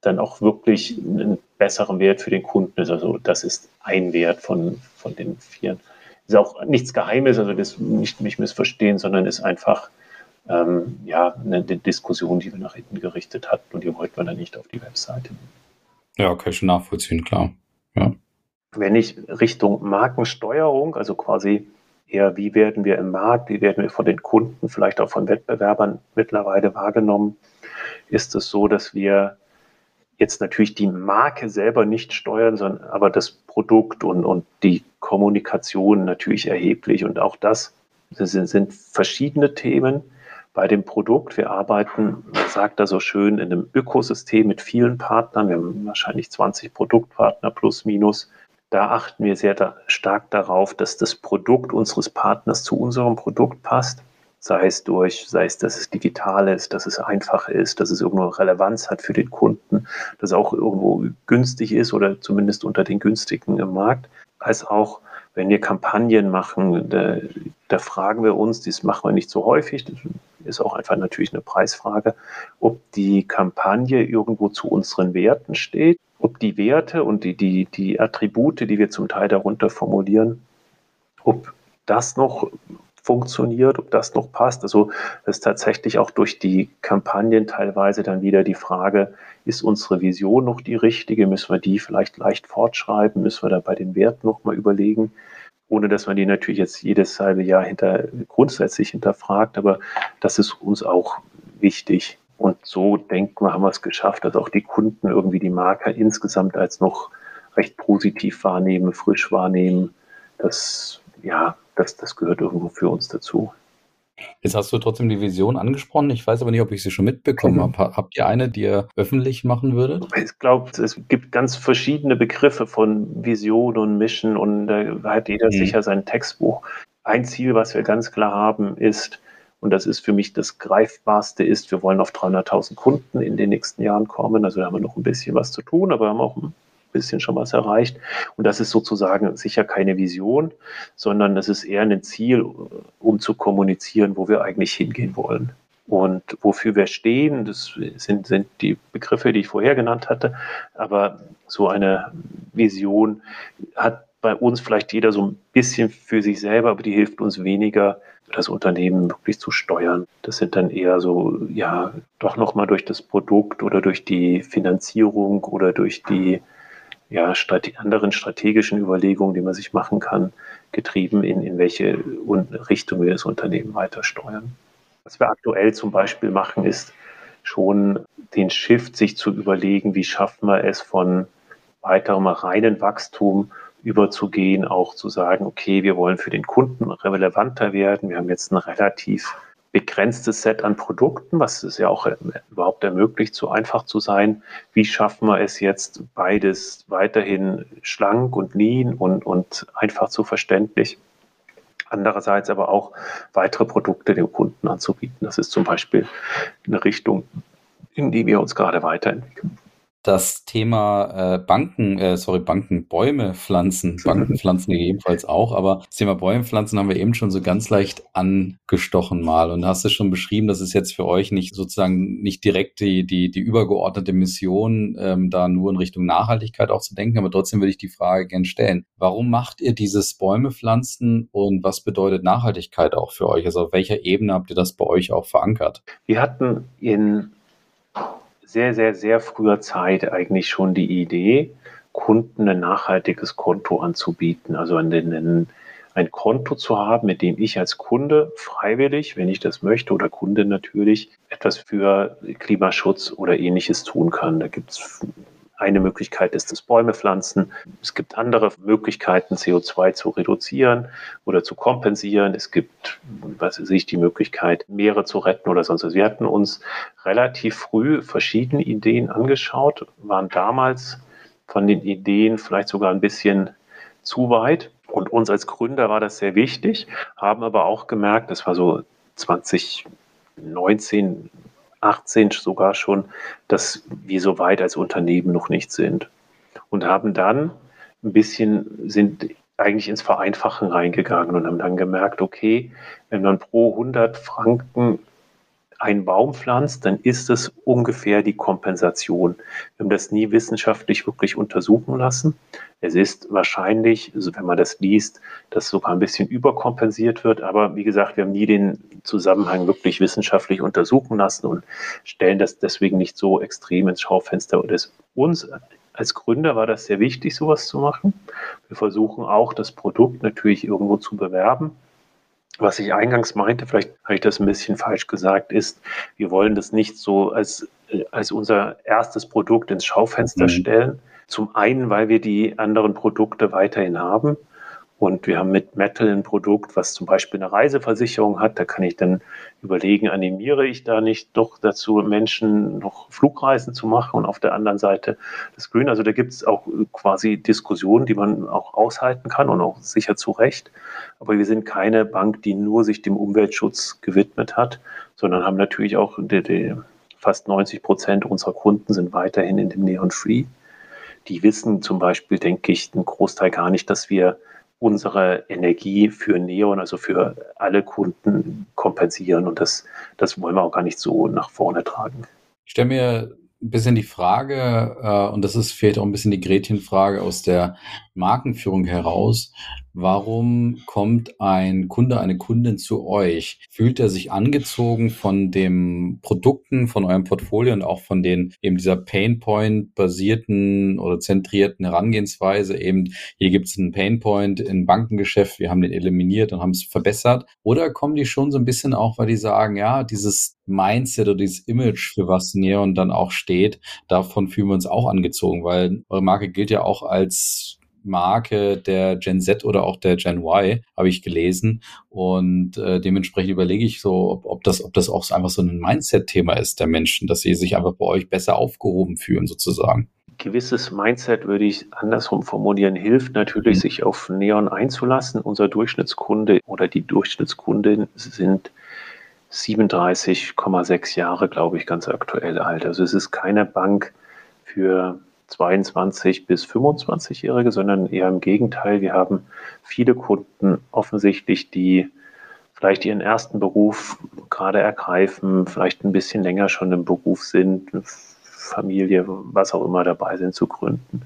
dann auch wirklich einen besseren Wert für den Kunden ist. Also das ist ein Wert von, von den vier. Ist auch nichts Geheimes, also das nicht mich missverstehen, sondern ist einfach ähm, ja, eine Diskussion, die wir nach hinten gerichtet hatten und die wollten wir dann nicht auf die Webseite. Ja, ich schon nachvollziehen, klar. Ja. Wenn ich Richtung Markensteuerung, also quasi eher, wie werden wir im Markt, wie werden wir von den Kunden, vielleicht auch von Wettbewerbern mittlerweile wahrgenommen, ist es so, dass wir jetzt natürlich die Marke selber nicht steuern, sondern aber das Produkt und, und die Kommunikation natürlich erheblich. Und auch das sind, sind verschiedene Themen bei dem Produkt. Wir arbeiten, man sagt da so schön, in einem Ökosystem mit vielen Partnern. Wir haben wahrscheinlich 20 Produktpartner plus minus. Da achten wir sehr da, stark darauf, dass das Produkt unseres Partners zu unserem Produkt passt. Sei es durch, sei es, dass es digital ist, dass es einfach ist, dass es irgendwo Relevanz hat für den Kunden, dass es auch irgendwo günstig ist oder zumindest unter den günstigen im Markt, als auch wenn wir Kampagnen machen, da, da, fragen wir uns, das machen wir nicht so häufig, das ist auch einfach natürlich eine Preisfrage, ob die Kampagne irgendwo zu unseren Werten steht, ob die Werte und die, die, die Attribute, die wir zum Teil darunter formulieren, ob das noch funktioniert, ob das noch passt. Also ist tatsächlich auch durch die Kampagnen teilweise dann wieder die Frage, ist unsere Vision noch die richtige? Müssen wir die vielleicht leicht fortschreiben? Müssen wir da bei den Werten nochmal überlegen? Ohne dass man die natürlich jetzt jedes halbe Jahr hinter, grundsätzlich hinterfragt, aber das ist uns auch wichtig. Und so denken wir, haben wir es geschafft, dass auch die Kunden irgendwie die Marke insgesamt als noch recht positiv wahrnehmen, frisch wahrnehmen. Das, ja, das, das gehört irgendwo für uns dazu. Jetzt hast du trotzdem die Vision angesprochen. Ich weiß aber nicht, ob ich sie schon mitbekommen mhm. habe. Habt ihr eine, die ihr öffentlich machen würdet? Ich glaube, es gibt ganz verschiedene Begriffe von Vision und Mission und da hat jeder mhm. sicher sein Textbuch. Ein Ziel, was wir ganz klar haben, ist, und das ist für mich das Greifbarste, ist, wir wollen auf 300.000 Kunden in den nächsten Jahren kommen. Also da haben wir noch ein bisschen was zu tun, aber wir haben auch ein bisschen schon was erreicht. Und das ist sozusagen sicher keine Vision, sondern das ist eher ein Ziel, um zu kommunizieren, wo wir eigentlich hingehen wollen. Und wofür wir stehen, das sind, sind die Begriffe, die ich vorher genannt hatte. Aber so eine Vision hat bei uns vielleicht jeder so ein bisschen für sich selber, aber die hilft uns weniger, das Unternehmen wirklich zu steuern. Das sind dann eher so, ja, doch nochmal durch das Produkt oder durch die Finanzierung oder durch die ja, strate anderen strategischen Überlegungen, die man sich machen kann, getrieben, in, in welche Richtung wir das Unternehmen weiter steuern. Was wir aktuell zum Beispiel machen, ist schon den Shift, sich zu überlegen, wie schaffen wir es von weiterem reinen Wachstum überzugehen, auch zu sagen, okay, wir wollen für den Kunden relevanter werden. Wir haben jetzt ein relativ begrenztes Set an Produkten, was es ja auch äh, überhaupt ermöglicht, so einfach zu sein. Wie schaffen wir es jetzt, beides weiterhin schlank und lean und, und einfach zu verständlich? Andererseits aber auch weitere Produkte dem Kunden anzubieten. Das ist zum Beispiel eine Richtung, in die wir uns gerade weiterentwickeln das Thema äh, Banken, äh, sorry, Banken, Bäume pflanzen, Banken pflanzen gegebenenfalls auch, aber das Thema Bäume pflanzen haben wir eben schon so ganz leicht angestochen mal und hast es schon beschrieben, dass es jetzt für euch nicht sozusagen nicht direkt die, die, die übergeordnete Mission, ähm, da nur in Richtung Nachhaltigkeit auch zu denken, aber trotzdem würde ich die Frage gern stellen. Warum macht ihr dieses Bäume pflanzen und was bedeutet Nachhaltigkeit auch für euch? Also auf welcher Ebene habt ihr das bei euch auch verankert? Wir hatten in sehr, sehr, sehr früher Zeit eigentlich schon die Idee, Kunden ein nachhaltiges Konto anzubieten. Also ein, ein, ein Konto zu haben, mit dem ich als Kunde freiwillig, wenn ich das möchte, oder Kunde natürlich, etwas für Klimaschutz oder ähnliches tun kann. Da gibt es eine Möglichkeit ist das Bäume pflanzen. Es gibt andere Möglichkeiten, CO2 zu reduzieren oder zu kompensieren. Es gibt, was weiß ich, die Möglichkeit, Meere zu retten oder sonst was. Wir hatten uns relativ früh verschiedene Ideen angeschaut, waren damals von den Ideen vielleicht sogar ein bisschen zu weit. Und uns als Gründer war das sehr wichtig, haben aber auch gemerkt, das war so 2019, 18 sogar schon, dass wir so weit als Unternehmen noch nicht sind. Und haben dann ein bisschen, sind eigentlich ins Vereinfachen reingegangen und haben dann gemerkt, okay, wenn man pro 100 Franken einen Baum pflanzt, dann ist es ungefähr die Kompensation. Wir haben das nie wissenschaftlich wirklich untersuchen lassen. Es ist wahrscheinlich, also wenn man das liest, dass sogar ein bisschen überkompensiert wird. Aber wie gesagt, wir haben nie den Zusammenhang wirklich wissenschaftlich untersuchen lassen und stellen das deswegen nicht so extrem ins Schaufenster. Und es uns als Gründer war das sehr wichtig, sowas zu machen. Wir versuchen auch, das Produkt natürlich irgendwo zu bewerben. Was ich eingangs meinte, vielleicht habe ich das ein bisschen falsch gesagt, ist, wir wollen das nicht so als, als unser erstes Produkt ins Schaufenster mhm. stellen. Zum einen, weil wir die anderen Produkte weiterhin haben und wir haben mit Metal ein Produkt, was zum Beispiel eine Reiseversicherung hat. Da kann ich dann überlegen, animiere ich da nicht doch dazu, Menschen noch Flugreisen zu machen und auf der anderen Seite das Grün. Also da gibt es auch quasi Diskussionen, die man auch aushalten kann und auch sicher zu Recht. Aber wir sind keine Bank, die nur sich dem Umweltschutz gewidmet hat, sondern haben natürlich auch die, die fast 90 Prozent unserer Kunden sind weiterhin in dem Neon Free. Die wissen zum Beispiel, denke ich, einen Großteil gar nicht, dass wir unsere Energie für Neon, also für alle Kunden kompensieren. Und das, das wollen wir auch gar nicht so nach vorne tragen. Ich stelle mir ein bisschen die Frage, äh, und das ist vielleicht auch ein bisschen die Gretchenfrage aus der Markenführung heraus, Warum kommt ein Kunde, eine Kundin zu euch? Fühlt er sich angezogen von den Produkten, von eurem Portfolio und auch von den eben dieser Painpoint basierten oder zentrierten Herangehensweise? Eben hier gibt es einen Painpoint im Bankengeschäft, wir haben den eliminiert und haben es verbessert. Oder kommen die schon so ein bisschen auch, weil die sagen, ja, dieses Mindset oder dieses Image, für was Neon dann auch steht, davon fühlen wir uns auch angezogen, weil eure Marke gilt ja auch als Marke der Gen Z oder auch der Gen Y, habe ich gelesen. Und äh, dementsprechend überlege ich so, ob, ob, das, ob das auch einfach so ein Mindset-Thema ist der Menschen, dass sie sich einfach bei euch besser aufgehoben fühlen, sozusagen. Gewisses Mindset würde ich andersrum formulieren, hilft natürlich, mhm. sich auf Neon einzulassen. Unser Durchschnittskunde oder die Durchschnittskundin sind 37,6 Jahre, glaube ich, ganz aktuell alt. Also es ist keine Bank für 22 bis 25-Jährige, sondern eher im Gegenteil. Wir haben viele Kunden offensichtlich, die vielleicht ihren ersten Beruf gerade ergreifen, vielleicht ein bisschen länger schon im Beruf sind, Familie, was auch immer dabei sind zu gründen.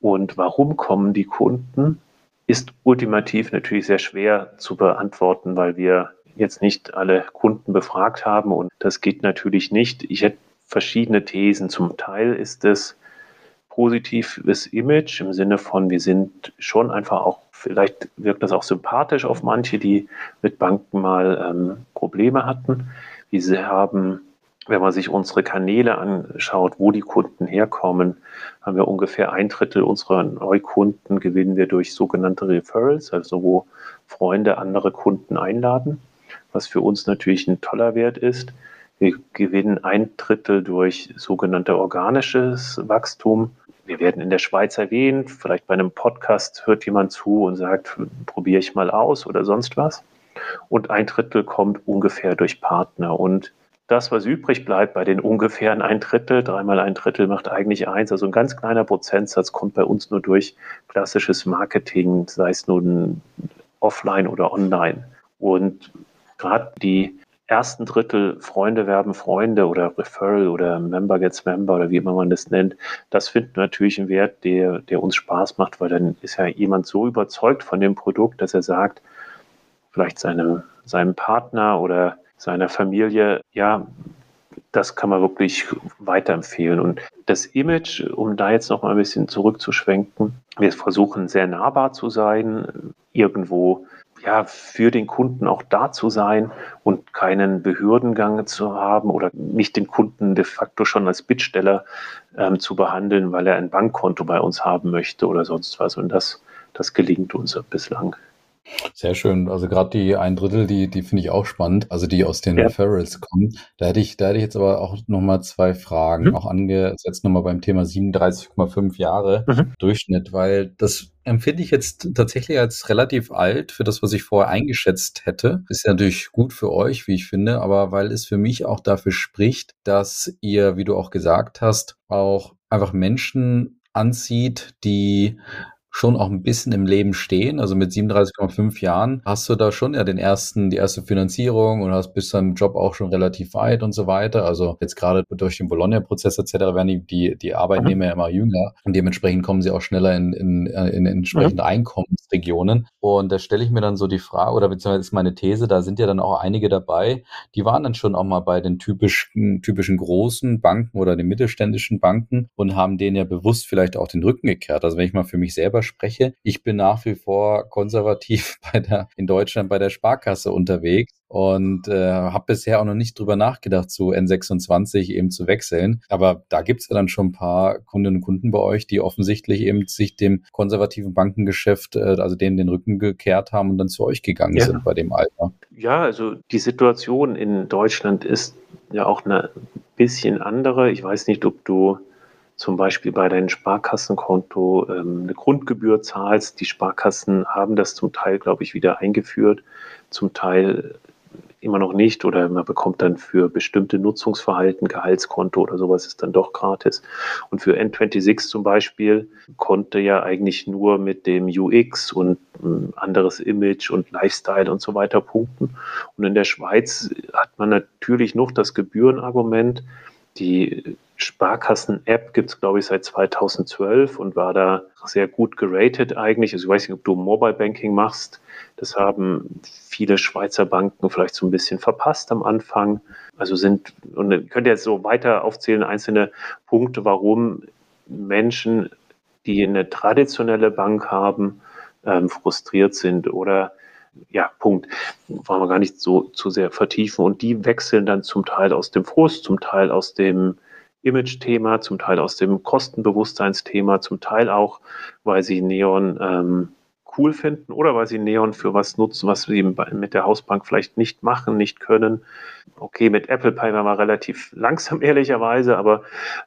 Und warum kommen die Kunden? Ist ultimativ natürlich sehr schwer zu beantworten, weil wir jetzt nicht alle Kunden befragt haben und das geht natürlich nicht. Ich hätte verschiedene Thesen. Zum Teil ist es positives Image im Sinne von, wir sind schon einfach auch, vielleicht wirkt das auch sympathisch auf manche, die mit Banken mal ähm, Probleme hatten. Wir haben, wenn man sich unsere Kanäle anschaut, wo die Kunden herkommen, haben wir ungefähr ein Drittel unserer Neukunden gewinnen wir durch sogenannte Referrals, also wo Freunde andere Kunden einladen, was für uns natürlich ein toller Wert ist. Wir gewinnen ein Drittel durch sogenannte organisches Wachstum wir werden in der Schweiz erwähnt, vielleicht bei einem Podcast hört jemand zu und sagt, probiere ich mal aus oder sonst was. Und ein Drittel kommt ungefähr durch Partner. Und das, was übrig bleibt bei den ungefähren ein Drittel, dreimal ein Drittel macht eigentlich eins, also ein ganz kleiner Prozentsatz kommt bei uns nur durch klassisches Marketing, sei es nun offline oder online. Und gerade die ersten Drittel Freunde werben Freunde oder Referral oder Member gets Member oder wie immer man das nennt, das finden wir natürlich einen Wert, der, der uns Spaß macht, weil dann ist ja jemand so überzeugt von dem Produkt, dass er sagt, vielleicht seinem, seinem Partner oder seiner Familie, ja, das kann man wirklich weiterempfehlen. Und das Image, um da jetzt noch mal ein bisschen zurückzuschwenken, wir versuchen sehr nahbar zu sein, irgendwo ja, für den Kunden auch da zu sein und keinen Behördengang zu haben oder nicht den Kunden de facto schon als Bittsteller ähm, zu behandeln, weil er ein Bankkonto bei uns haben möchte oder sonst was. Und das, das gelingt uns bislang. Sehr schön. Also gerade die ein Drittel, die, die finde ich auch spannend, also die aus den ja. Referrals kommen. Da hätte ich, da hätte ich jetzt aber auch nochmal zwei Fragen, mhm. auch angesetzt nochmal beim Thema 37,5 Jahre mhm. Durchschnitt, weil das empfinde ich jetzt tatsächlich als relativ alt für das, was ich vorher eingeschätzt hätte. Ist ja natürlich gut für euch, wie ich finde, aber weil es für mich auch dafür spricht, dass ihr, wie du auch gesagt hast, auch einfach Menschen anzieht, die schon auch ein bisschen im Leben stehen. Also mit 37,5 Jahren hast du da schon ja den ersten, die erste Finanzierung und hast bis deinem Job auch schon relativ weit und so weiter. Also jetzt gerade durch den Bologna-Prozess etc. werden die, die, Arbeitnehmer mhm. ja immer jünger und dementsprechend kommen sie auch schneller in, in, in entsprechende mhm. Einkommensregionen. Und da stelle ich mir dann so die Frage, oder beziehungsweise ist meine These, da sind ja dann auch einige dabei, die waren dann schon auch mal bei den typischen, typischen großen Banken oder den mittelständischen Banken und haben denen ja bewusst vielleicht auch den Rücken gekehrt. Also wenn ich mal für mich selber spreche, ich bin nach wie vor konservativ bei der, in Deutschland bei der Sparkasse unterwegs und äh, habe bisher auch noch nicht drüber nachgedacht, zu N26 eben zu wechseln. Aber da gibt's ja dann schon ein paar Kundinnen und Kunden bei euch, die offensichtlich eben sich dem konservativen Bankengeschäft, äh, also denen den Rücken gekehrt haben und dann zu euch gegangen ja. sind bei dem Alter. Ja, also die Situation in Deutschland ist ja auch eine bisschen andere. Ich weiß nicht, ob du zum Beispiel bei deinem Sparkassenkonto ähm, eine Grundgebühr zahlst. Die Sparkassen haben das zum Teil, glaube ich, wieder eingeführt, zum Teil immer noch nicht oder man bekommt dann für bestimmte Nutzungsverhalten, Gehaltskonto oder sowas ist dann doch gratis. Und für N26 zum Beispiel konnte ja eigentlich nur mit dem UX und ein anderes Image und Lifestyle und so weiter punkten. Und in der Schweiz hat man natürlich noch das Gebührenargument, die Sparkassen-App gibt es, glaube ich, seit 2012 und war da sehr gut geratet eigentlich. Also ich weiß nicht, ob du Mobile Banking machst. Das haben viele Schweizer Banken vielleicht so ein bisschen verpasst am Anfang. Also sind, und ihr könnt jetzt so weiter aufzählen, einzelne Punkte, warum Menschen, die eine traditionelle Bank haben, ähm, frustriert sind oder ja, Punkt. Wollen wir gar nicht so zu sehr vertiefen. Und die wechseln dann zum Teil aus dem Frust, zum Teil aus dem Image-Thema, zum Teil aus dem Kostenbewusstseinsthema, zum Teil auch, weil sie Neon ähm, cool finden oder weil sie Neon für was nutzen, was sie mit der Hausbank vielleicht nicht machen, nicht können. Okay, mit Apple Pay war man relativ langsam, ehrlicherweise, aber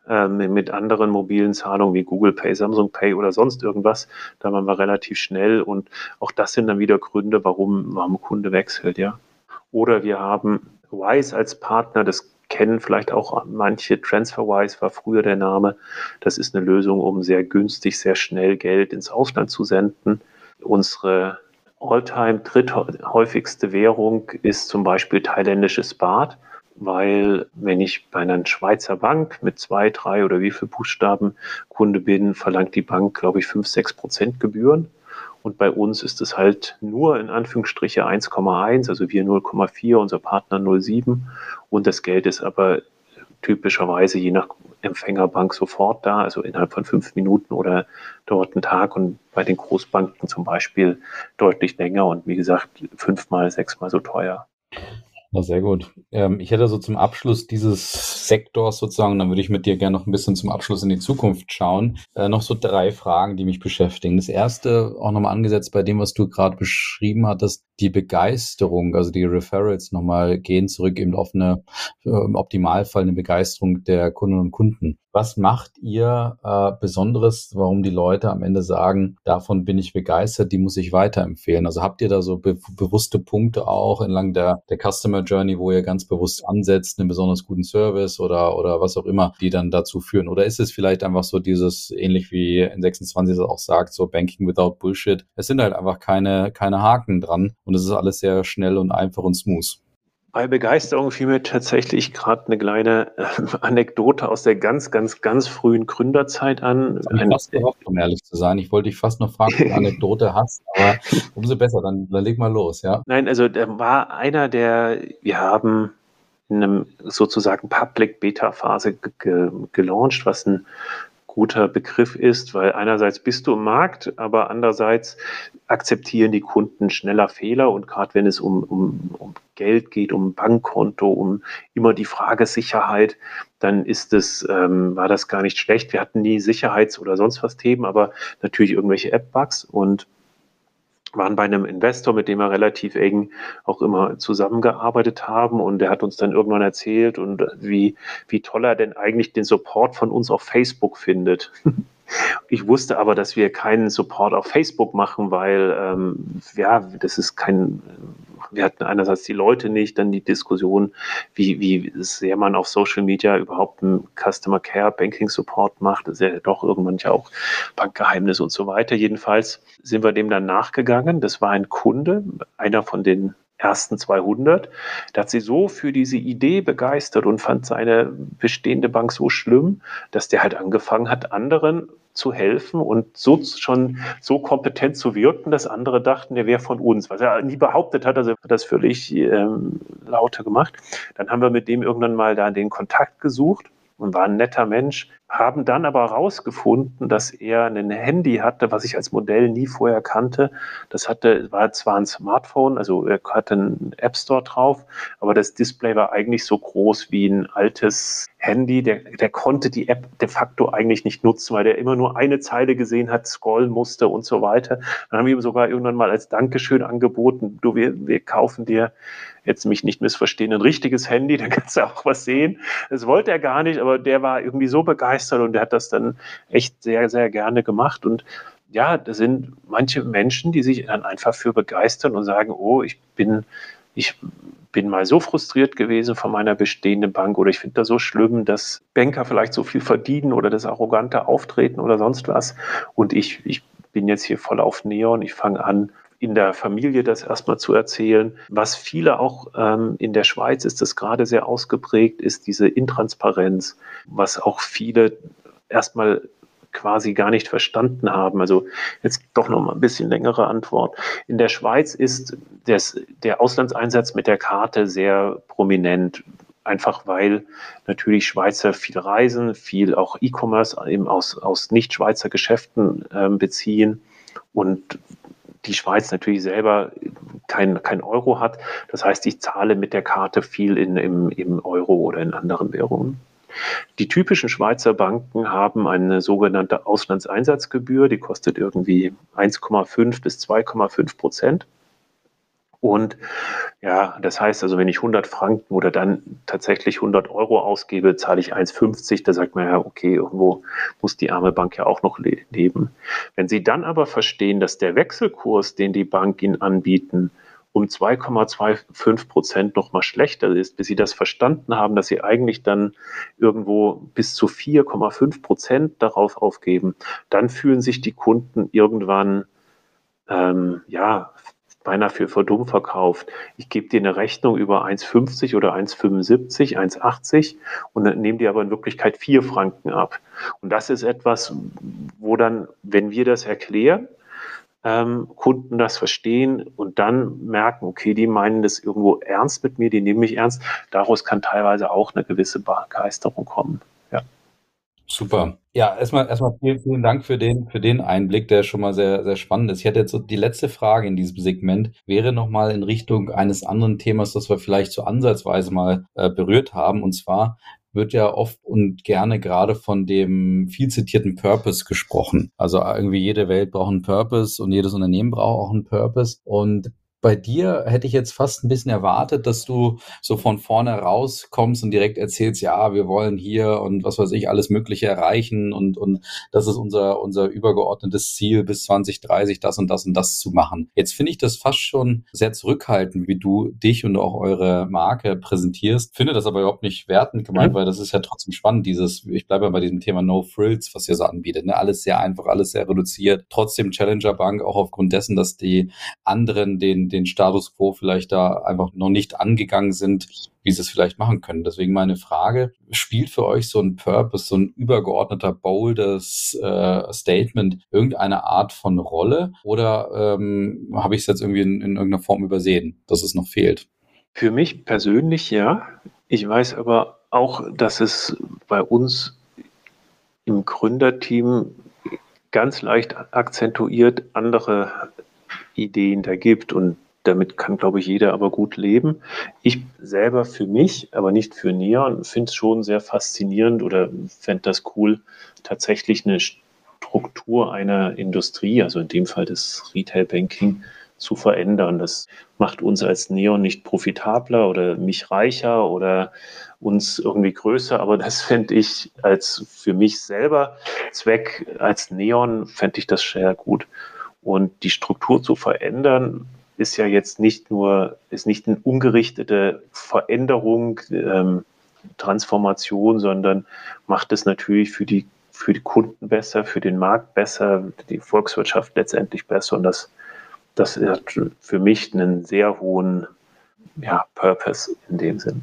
ähm, mit anderen mobilen Zahlungen wie Google Pay, Samsung Pay oder sonst irgendwas, da waren wir relativ schnell und auch das sind dann wieder Gründe, warum, warum ein Kunde wechselt, ja. Oder wir haben Wise als Partner, das kennen vielleicht auch manche. TransferWise war früher der Name. Das ist eine Lösung, um sehr günstig, sehr schnell Geld ins Ausland zu senden. Unsere Alltime dritthäufigste Währung ist zum Beispiel thailändisches Baht, weil wenn ich bei einer Schweizer Bank mit zwei, drei oder wie viel Buchstaben Kunde bin, verlangt die Bank, glaube ich, fünf, sechs Prozent Gebühren. Und bei uns ist es halt nur in Anführungsstriche 1,1, also wir 0,4, unser Partner 0,7. Und das Geld ist aber typischerweise je nach Empfängerbank sofort da, also innerhalb von fünf Minuten oder dauert einen Tag und bei den Großbanken zum Beispiel deutlich länger und wie gesagt fünfmal, sechsmal so teuer. Na, sehr gut. Ähm, ich hätte so zum Abschluss dieses Sektors sozusagen, dann würde ich mit dir gerne noch ein bisschen zum Abschluss in die Zukunft schauen, äh, noch so drei Fragen, die mich beschäftigen. Das erste, auch nochmal angesetzt bei dem, was du gerade beschrieben hattest, die Begeisterung, also die Referrals nochmal gehen zurück eben auf eine, äh, im Optimalfall eine Begeisterung der Kundinnen und Kunden. Was macht ihr äh, Besonderes, warum die Leute am Ende sagen, davon bin ich begeistert, die muss ich weiterempfehlen? Also habt ihr da so be bewusste Punkte auch entlang der, der Customer Journey, wo ihr ganz bewusst ansetzt, einen besonders guten Service oder, oder was auch immer, die dann dazu führen? Oder ist es vielleicht einfach so dieses, ähnlich wie in 26 auch sagt, so Banking without Bullshit? Es sind halt einfach keine, keine Haken dran und es ist alles sehr schnell und einfach und smooth. Bei Begeisterung fiel mir tatsächlich gerade eine kleine äh, Anekdote aus der ganz, ganz, ganz frühen Gründerzeit an. Ich Ein, fast gehofft, um ehrlich zu sein. Ich wollte dich fast noch fragen, ob du eine Anekdote hast, aber umso besser, dann, dann leg mal los, ja. Nein, also der war einer der, wir haben in einem sozusagen Public Beta Phase gelauncht, was ein guter Begriff ist, weil einerseits bist du im Markt, aber andererseits akzeptieren die Kunden schneller Fehler und gerade wenn es um, um, um Geld geht, um Bankkonto, um immer die Frage Sicherheit, dann ist es, ähm, war das gar nicht schlecht. Wir hatten nie Sicherheits- oder sonst was Themen, aber natürlich irgendwelche App-Bugs und waren bei einem Investor, mit dem wir relativ eng auch immer zusammengearbeitet haben und der hat uns dann irgendwann erzählt und wie, wie toll er denn eigentlich den Support von uns auf Facebook findet. Ich wusste aber, dass wir keinen Support auf Facebook machen, weil ähm, ja, das ist kein wir hatten einerseits die Leute nicht, dann die Diskussion, wie, wie sehr man auf Social Media überhaupt einen Customer Care Banking Support macht. Das ist ja doch irgendwann ja auch Bankgeheimnis und so weiter. Jedenfalls sind wir dem dann nachgegangen. Das war ein Kunde, einer von den ersten 200. Da hat sie so für diese Idee begeistert und fand seine bestehende Bank so schlimm, dass der halt angefangen hat, anderen zu helfen und so schon so kompetent zu wirken, dass andere dachten, der wäre von uns, was er nie behauptet hat, also das völlig ähm, lauter gemacht. Dann haben wir mit dem irgendwann mal da den Kontakt gesucht und war ein netter Mensch, haben dann aber herausgefunden, dass er ein Handy hatte, was ich als Modell nie vorher kannte. Das hatte, war zwar ein Smartphone, also er hatte einen App Store drauf, aber das Display war eigentlich so groß wie ein altes Handy. Der, der konnte die App de facto eigentlich nicht nutzen, weil der immer nur eine Zeile gesehen hat, scrollen musste und so weiter. Dann haben wir ihm sogar irgendwann mal als Dankeschön angeboten, du, wir, wir kaufen dir jetzt mich nicht missverstehen, ein richtiges Handy, dann kannst du auch was sehen. Das wollte er gar nicht, aber der war irgendwie so begeistert und der hat das dann echt sehr, sehr gerne gemacht. Und ja, da sind manche Menschen, die sich dann einfach für begeistern und sagen, oh, ich bin, ich bin mal so frustriert gewesen von meiner bestehenden Bank oder ich finde das so schlimm, dass Banker vielleicht so viel verdienen oder das arrogante Auftreten oder sonst was. Und ich, ich bin jetzt hier voll auf Neon, ich fange an, in der Familie das erstmal zu erzählen. Was viele auch ähm, in der Schweiz ist das gerade sehr ausgeprägt, ist diese Intransparenz, was auch viele erstmal quasi gar nicht verstanden haben. Also jetzt doch noch mal ein bisschen längere Antwort. In der Schweiz ist das, der Auslandseinsatz mit der Karte sehr prominent. Einfach weil natürlich Schweizer viel reisen, viel auch E-Commerce eben aus, aus Nicht-Schweizer Geschäften äh, beziehen und die Schweiz natürlich selber kein, kein Euro hat. Das heißt, ich zahle mit der Karte viel in, im, im Euro oder in anderen Währungen. Die typischen Schweizer Banken haben eine sogenannte Auslandseinsatzgebühr, die kostet irgendwie 1,5 bis 2,5 Prozent. Und ja, das heißt also, wenn ich 100 Franken oder dann tatsächlich 100 Euro ausgebe, zahle ich 1,50. Da sagt man ja, okay, irgendwo muss die arme Bank ja auch noch leben. Wenn Sie dann aber verstehen, dass der Wechselkurs, den die Bank Ihnen anbieten, um 2,25 Prozent noch mal schlechter ist, bis sie das verstanden haben, dass sie eigentlich dann irgendwo bis zu 4,5 Prozent darauf aufgeben, dann fühlen sich die Kunden irgendwann ähm, ja beinahe für verdumm verkauft. Ich gebe dir eine Rechnung über 1,50 oder 1,75, 1,80 und dann die aber in Wirklichkeit vier Franken ab. Und das ist etwas, wo dann, wenn wir das erklären, ähm, Kunden das verstehen und dann merken, okay, die meinen das irgendwo ernst mit mir, die nehmen mich ernst. Daraus kann teilweise auch eine gewisse Begeisterung kommen. Ja. Super. Ja, erstmal, erstmal vielen, vielen Dank für den, für den Einblick, der schon mal sehr, sehr spannend ist. Ich hätte jetzt so die letzte Frage in diesem Segment, wäre nochmal in Richtung eines anderen Themas, das wir vielleicht so ansatzweise mal äh, berührt haben. Und zwar wird ja oft und gerne gerade von dem viel zitierten Purpose gesprochen. Also irgendwie jede Welt braucht einen Purpose und jedes Unternehmen braucht auch einen Purpose. Und bei dir hätte ich jetzt fast ein bisschen erwartet, dass du so von vorne rauskommst und direkt erzählst, ja, wir wollen hier und was weiß ich, alles Mögliche erreichen und, und das ist unser, unser übergeordnetes Ziel, bis 2030 das und das und das zu machen. Jetzt finde ich das fast schon sehr zurückhaltend, wie du dich und auch eure Marke präsentierst. Finde das aber überhaupt nicht wertend gemeint, mhm. weil das ist ja trotzdem spannend, dieses, ich bleibe bei diesem Thema No Frills, was ihr so anbietet. Ne? Alles sehr einfach, alles sehr reduziert. Trotzdem Challenger Bank, auch aufgrund dessen, dass die anderen den den Status quo vielleicht da einfach noch nicht angegangen sind, wie sie es vielleicht machen können. Deswegen meine Frage, spielt für euch so ein Purpose, so ein übergeordneter, boldes äh, Statement irgendeine Art von Rolle oder ähm, habe ich es jetzt irgendwie in, in irgendeiner Form übersehen, dass es noch fehlt? Für mich persönlich ja. Ich weiß aber auch, dass es bei uns im Gründerteam ganz leicht akzentuiert andere Ideen da gibt. Und damit kann, glaube ich, jeder aber gut leben. Ich selber für mich, aber nicht für Neon, finde es schon sehr faszinierend oder fände das cool, tatsächlich eine Struktur einer Industrie, also in dem Fall des Retail Banking, zu verändern. Das macht uns als Neon nicht profitabler oder mich reicher oder uns irgendwie größer, aber das fände ich als für mich selber Zweck als Neon, fände ich das sehr gut. Und die Struktur zu verändern, ist ja jetzt nicht nur, ist nicht eine ungerichtete Veränderung, ähm, Transformation, sondern macht es natürlich für die, für die Kunden besser, für den Markt besser, die Volkswirtschaft letztendlich besser. Und das, das hat für mich einen sehr hohen ja, Purpose in dem Sinn.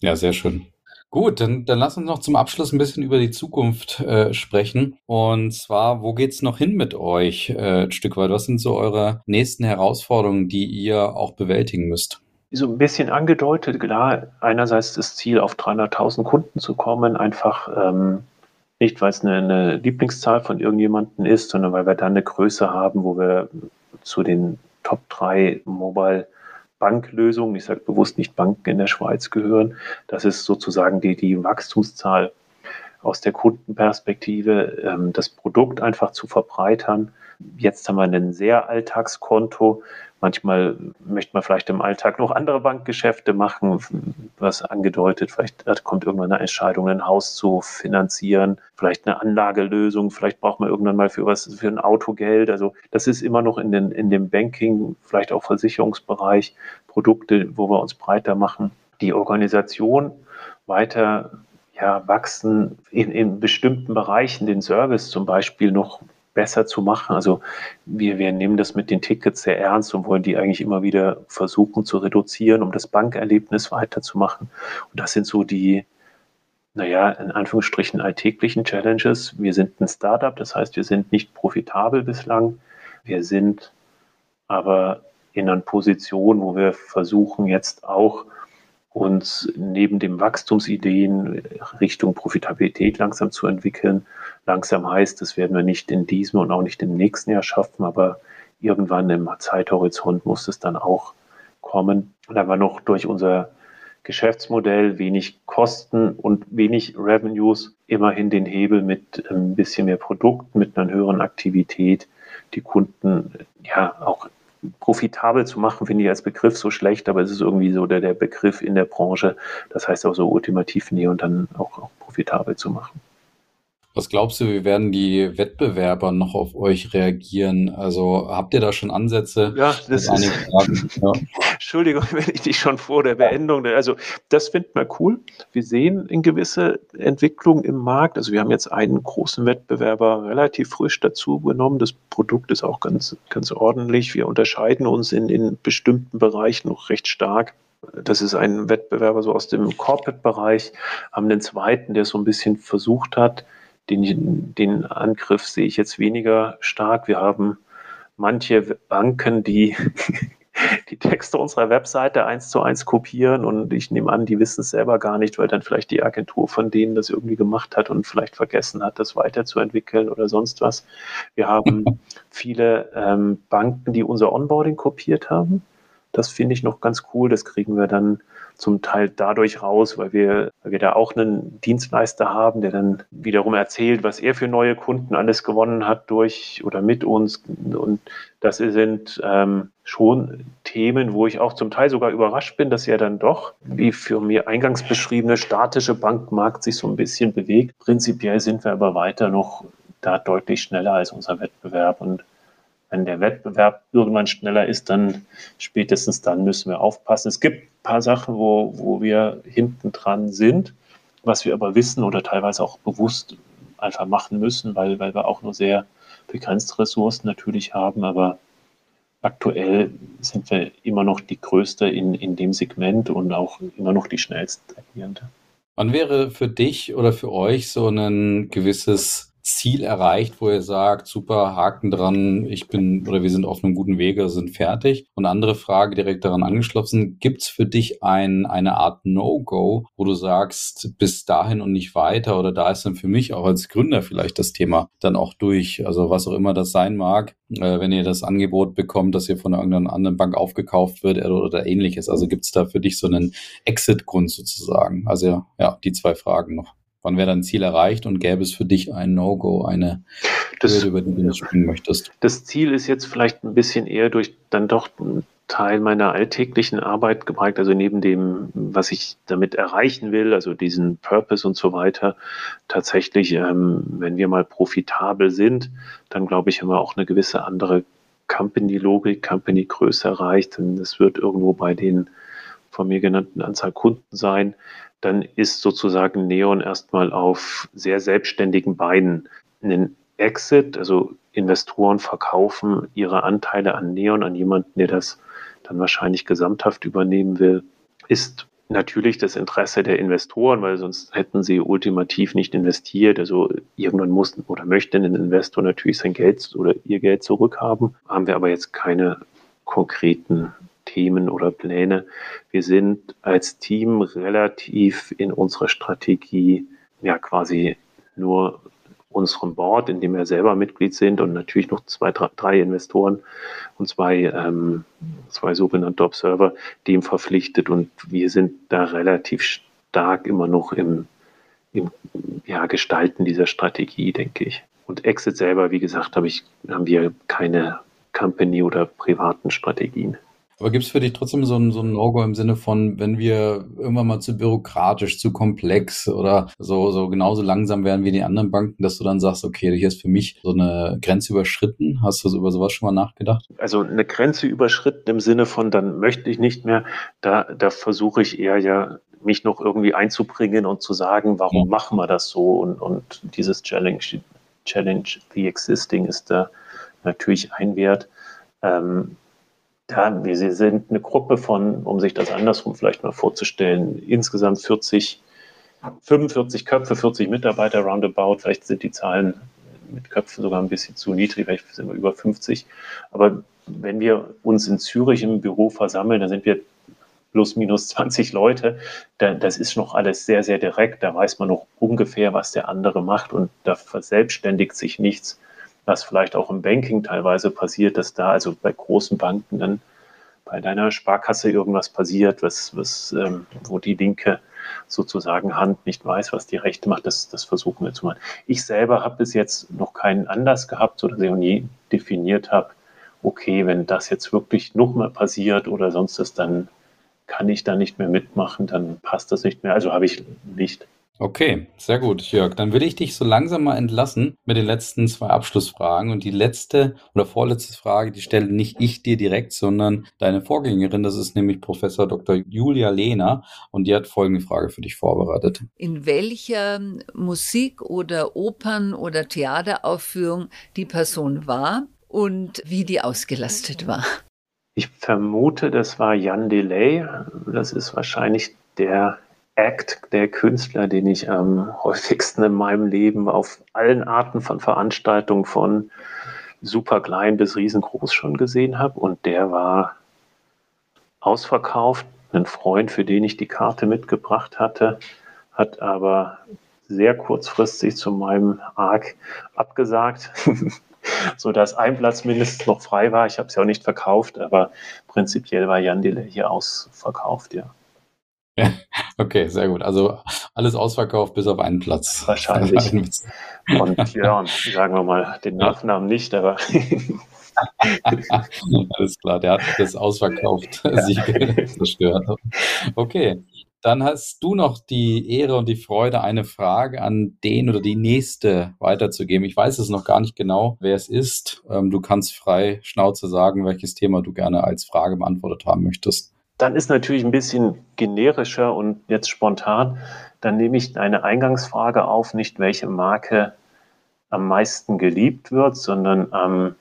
Ja, sehr schön. Gut, dann, dann lass uns noch zum Abschluss ein bisschen über die Zukunft äh, sprechen. Und zwar, wo geht's noch hin mit euch äh, ein Stück weit? Was sind so eure nächsten Herausforderungen, die ihr auch bewältigen müsst? So ein bisschen angedeutet, klar, einerseits das Ziel, auf 300.000 Kunden zu kommen, einfach ähm, nicht, weil es eine, eine Lieblingszahl von irgendjemandem ist, sondern weil wir dann eine Größe haben, wo wir zu den Top 3 Mobile Banklösungen, ich sage bewusst nicht Banken in der Schweiz gehören. Das ist sozusagen die, die Wachstumszahl aus der Kundenperspektive, ähm, das Produkt einfach zu verbreitern. Jetzt haben wir ein sehr Alltagskonto, Manchmal möchte man vielleicht im Alltag noch andere Bankgeschäfte machen, was angedeutet, vielleicht kommt irgendwann eine Entscheidung, ein Haus zu finanzieren, vielleicht eine Anlagelösung, vielleicht braucht man irgendwann mal für was, für ein Auto Geld. Also das ist immer noch in, den, in dem Banking, vielleicht auch Versicherungsbereich, Produkte, wo wir uns breiter machen. Die Organisation weiter ja, wachsen in, in bestimmten Bereichen, den Service zum Beispiel noch besser zu machen. Also wir, wir nehmen das mit den Tickets sehr ernst und wollen die eigentlich immer wieder versuchen zu reduzieren, um das Bankerlebnis weiterzumachen. Und das sind so die, naja, in Anführungsstrichen alltäglichen Challenges. Wir sind ein Startup, das heißt, wir sind nicht profitabel bislang. Wir sind aber in einer Position, wo wir versuchen jetzt auch uns neben den Wachstumsideen Richtung Profitabilität langsam zu entwickeln. Langsam heißt, das werden wir nicht in diesem und auch nicht im nächsten Jahr schaffen, aber irgendwann im Zeithorizont muss es dann auch kommen. Und da wir noch durch unser Geschäftsmodell wenig Kosten und wenig Revenues immerhin den Hebel mit ein bisschen mehr Produkt, mit einer höheren Aktivität die Kunden ja auch profitabel zu machen, finde ich als Begriff so schlecht, aber es ist irgendwie so der, der Begriff in der Branche. Das heißt auch so ultimativ näher und dann auch, auch profitabel zu machen. Was glaubst du, wie werden die Wettbewerber noch auf euch reagieren? Also habt ihr da schon Ansätze? Ja, das ist. Ja. Entschuldigung, wenn ich dich schon vor der Beendung. Also das finden wir cool. Wir sehen in gewisse Entwicklungen im Markt. Also wir haben jetzt einen großen Wettbewerber relativ frisch dazu genommen. Das Produkt ist auch ganz, ganz ordentlich. Wir unterscheiden uns in, in bestimmten Bereichen noch recht stark. Das ist ein Wettbewerber so aus dem Corporate-Bereich, haben den zweiten, der so ein bisschen versucht hat, den, den Angriff sehe ich jetzt weniger stark. Wir haben manche Banken, die die Texte unserer Webseite eins zu eins kopieren und ich nehme an, die wissen es selber gar nicht, weil dann vielleicht die Agentur von denen das irgendwie gemacht hat und vielleicht vergessen hat, das weiterzuentwickeln oder sonst was. Wir haben viele ähm, Banken, die unser Onboarding kopiert haben. Das finde ich noch ganz cool. Das kriegen wir dann zum Teil dadurch raus, weil wir, weil wir da auch einen Dienstleister haben, der dann wiederum erzählt, was er für neue Kunden alles gewonnen hat durch oder mit uns. Und das sind ähm, schon Themen, wo ich auch zum Teil sogar überrascht bin, dass ja dann doch, wie für mir eingangs beschriebene, statische Bankmarkt sich so ein bisschen bewegt. Prinzipiell sind wir aber weiter noch da deutlich schneller als unser Wettbewerb und wenn der Wettbewerb irgendwann schneller ist, dann spätestens dann müssen wir aufpassen. Es gibt paar Sachen, wo, wo wir hinten dran sind, was wir aber wissen oder teilweise auch bewusst einfach machen müssen, weil, weil wir auch nur sehr begrenzte Ressourcen natürlich haben. Aber aktuell sind wir immer noch die größte in, in dem Segment und auch immer noch die schnellste agierende. Wann wäre für dich oder für euch so ein gewisses Ziel erreicht, wo ihr sagt, super, Haken dran, ich bin oder wir sind auf einem guten Wege, sind fertig. Und andere Frage direkt daran angeschlossen, gibt es für dich ein, eine Art No-Go, wo du sagst, bis dahin und nicht weiter oder da ist dann für mich auch als Gründer vielleicht das Thema dann auch durch, also was auch immer das sein mag, äh, wenn ihr das Angebot bekommt, dass ihr von irgendeiner anderen Bank aufgekauft wird oder, oder ähnliches. Also gibt es da für dich so einen Exit-Grund sozusagen? Also ja, die zwei Fragen noch. Wann wäre dein Ziel erreicht und gäbe es für dich ein No-Go, eine das, Hürde, über die du springen möchtest? Das Ziel ist jetzt vielleicht ein bisschen eher durch dann doch einen Teil meiner alltäglichen Arbeit geprägt, also neben dem, was ich damit erreichen will, also diesen Purpose und so weiter, tatsächlich, ähm, wenn wir mal profitabel sind, dann glaube ich, haben wir auch eine gewisse andere Company-Logik, Company-Größe erreicht. Und es wird irgendwo bei den von mir genannten Anzahl Kunden sein, dann ist sozusagen Neon erstmal auf sehr selbstständigen Beinen. Ein Exit, also Investoren verkaufen ihre Anteile an Neon an jemanden, der das dann wahrscheinlich gesamthaft übernehmen will, ist natürlich das Interesse der Investoren, weil sonst hätten sie ultimativ nicht investiert. Also irgendwann muss oder möchte ein Investor natürlich sein Geld oder ihr Geld zurückhaben. Haben wir aber jetzt keine konkreten Themen oder Pläne. Wir sind als Team relativ in unserer Strategie ja quasi nur unserem Board, in dem wir selber Mitglied sind und natürlich noch zwei, drei, Investoren und zwei, ähm, zwei sogenannte Observer, dem verpflichtet und wir sind da relativ stark immer noch im, im ja, Gestalten dieser Strategie, denke ich. Und Exit selber, wie gesagt, habe ich, haben wir keine Company oder privaten Strategien. Aber gibt es für dich trotzdem so ein, so ein No-Go im Sinne von, wenn wir irgendwann mal zu bürokratisch, zu komplex oder so, so genauso langsam werden wie die anderen Banken, dass du dann sagst, okay, hier ist für mich so eine Grenze überschritten? Hast du über sowas schon mal nachgedacht? Also eine Grenze überschritten im Sinne von, dann möchte ich nicht mehr, da, da versuche ich eher ja mich noch irgendwie einzubringen und zu sagen, warum ja. machen wir das so? Und, und dieses Challenge, Challenge the Existing ist da natürlich ein Wert. Ähm, ja, wir sind eine Gruppe von, um sich das andersrum vielleicht mal vorzustellen, insgesamt 40, 45 Köpfe, 40 Mitarbeiter roundabout. Vielleicht sind die Zahlen mit Köpfen sogar ein bisschen zu niedrig, vielleicht sind wir über 50. Aber wenn wir uns in Zürich im Büro versammeln, dann sind wir plus minus 20 Leute. das ist noch alles sehr, sehr direkt. Da weiß man noch ungefähr, was der andere macht und da verselbstständigt sich nichts was vielleicht auch im Banking teilweise passiert, dass da also bei großen Banken dann bei deiner Sparkasse irgendwas passiert, was, was, ähm, wo die linke sozusagen Hand nicht weiß, was die rechte macht, das, das versuchen wir zu machen. Ich selber habe bis jetzt noch keinen Anlass gehabt, sodass ich auch nie definiert habe, okay, wenn das jetzt wirklich nochmal passiert oder sonst ist, dann kann ich da nicht mehr mitmachen, dann passt das nicht mehr. Also habe ich nicht. Okay, sehr gut, Jörg. Dann will ich dich so langsam mal entlassen mit den letzten zwei Abschlussfragen. Und die letzte oder vorletzte Frage, die stelle nicht ich dir direkt, sondern deine Vorgängerin. Das ist nämlich Professor Dr. Julia Lehner. Und die hat folgende Frage für dich vorbereitet. In welcher Musik- oder Opern- oder Theateraufführung die Person war und wie die ausgelastet war? Ich vermute, das war Jan Delay. Das ist wahrscheinlich der Act, der Künstler, den ich am häufigsten in meinem Leben auf allen Arten von Veranstaltungen von super klein bis riesengroß schon gesehen habe. Und der war ausverkauft. Ein Freund, für den ich die Karte mitgebracht hatte, hat aber sehr kurzfristig zu meinem Arc abgesagt, sodass ein Platz mindestens noch frei war. Ich habe es ja auch nicht verkauft, aber prinzipiell war Jan Dille hier ausverkauft, ja. Okay, sehr gut. Also alles ausverkauft bis auf einen Platz. Wahrscheinlich. Von Björn, sagen wir mal, den Nachnamen nicht, aber. alles klar, der hat das ausverkauft Sieg zerstört. Okay. Dann hast du noch die Ehre und die Freude, eine Frage an den oder die nächste weiterzugeben. Ich weiß es noch gar nicht genau, wer es ist. Ähm, du kannst frei Schnauze sagen, welches Thema du gerne als Frage beantwortet haben möchtest. Dann ist natürlich ein bisschen generischer und jetzt spontan. Dann nehme ich eine Eingangsfrage auf, nicht welche Marke am meisten geliebt wird, sondern am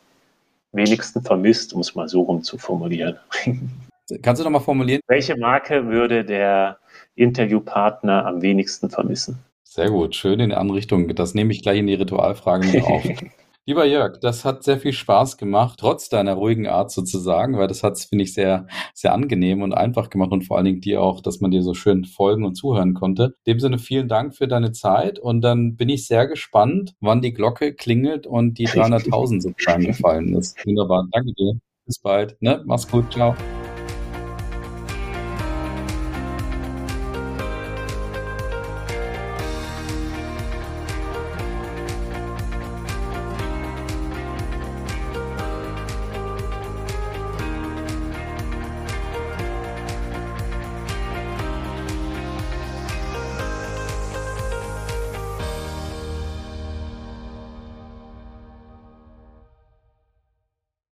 wenigsten vermisst, um es mal so rum zu formulieren. Kannst du nochmal formulieren? Welche Marke würde der Interviewpartner am wenigsten vermissen? Sehr gut, schön in der Anrichtung. Das nehme ich gleich in die Ritualfrage mit auf. Lieber Jörg, das hat sehr viel Spaß gemacht, trotz deiner ruhigen Art sozusagen, weil das hat es, finde ich, sehr, sehr angenehm und einfach gemacht und vor allen Dingen dir auch, dass man dir so schön folgen und zuhören konnte. In dem Sinne vielen Dank für deine Zeit und dann bin ich sehr gespannt, wann die Glocke klingelt und die 300.000 sozusagen gefallen ist. Wunderbar, danke dir. Bis bald. Ne? Mach's gut, ciao.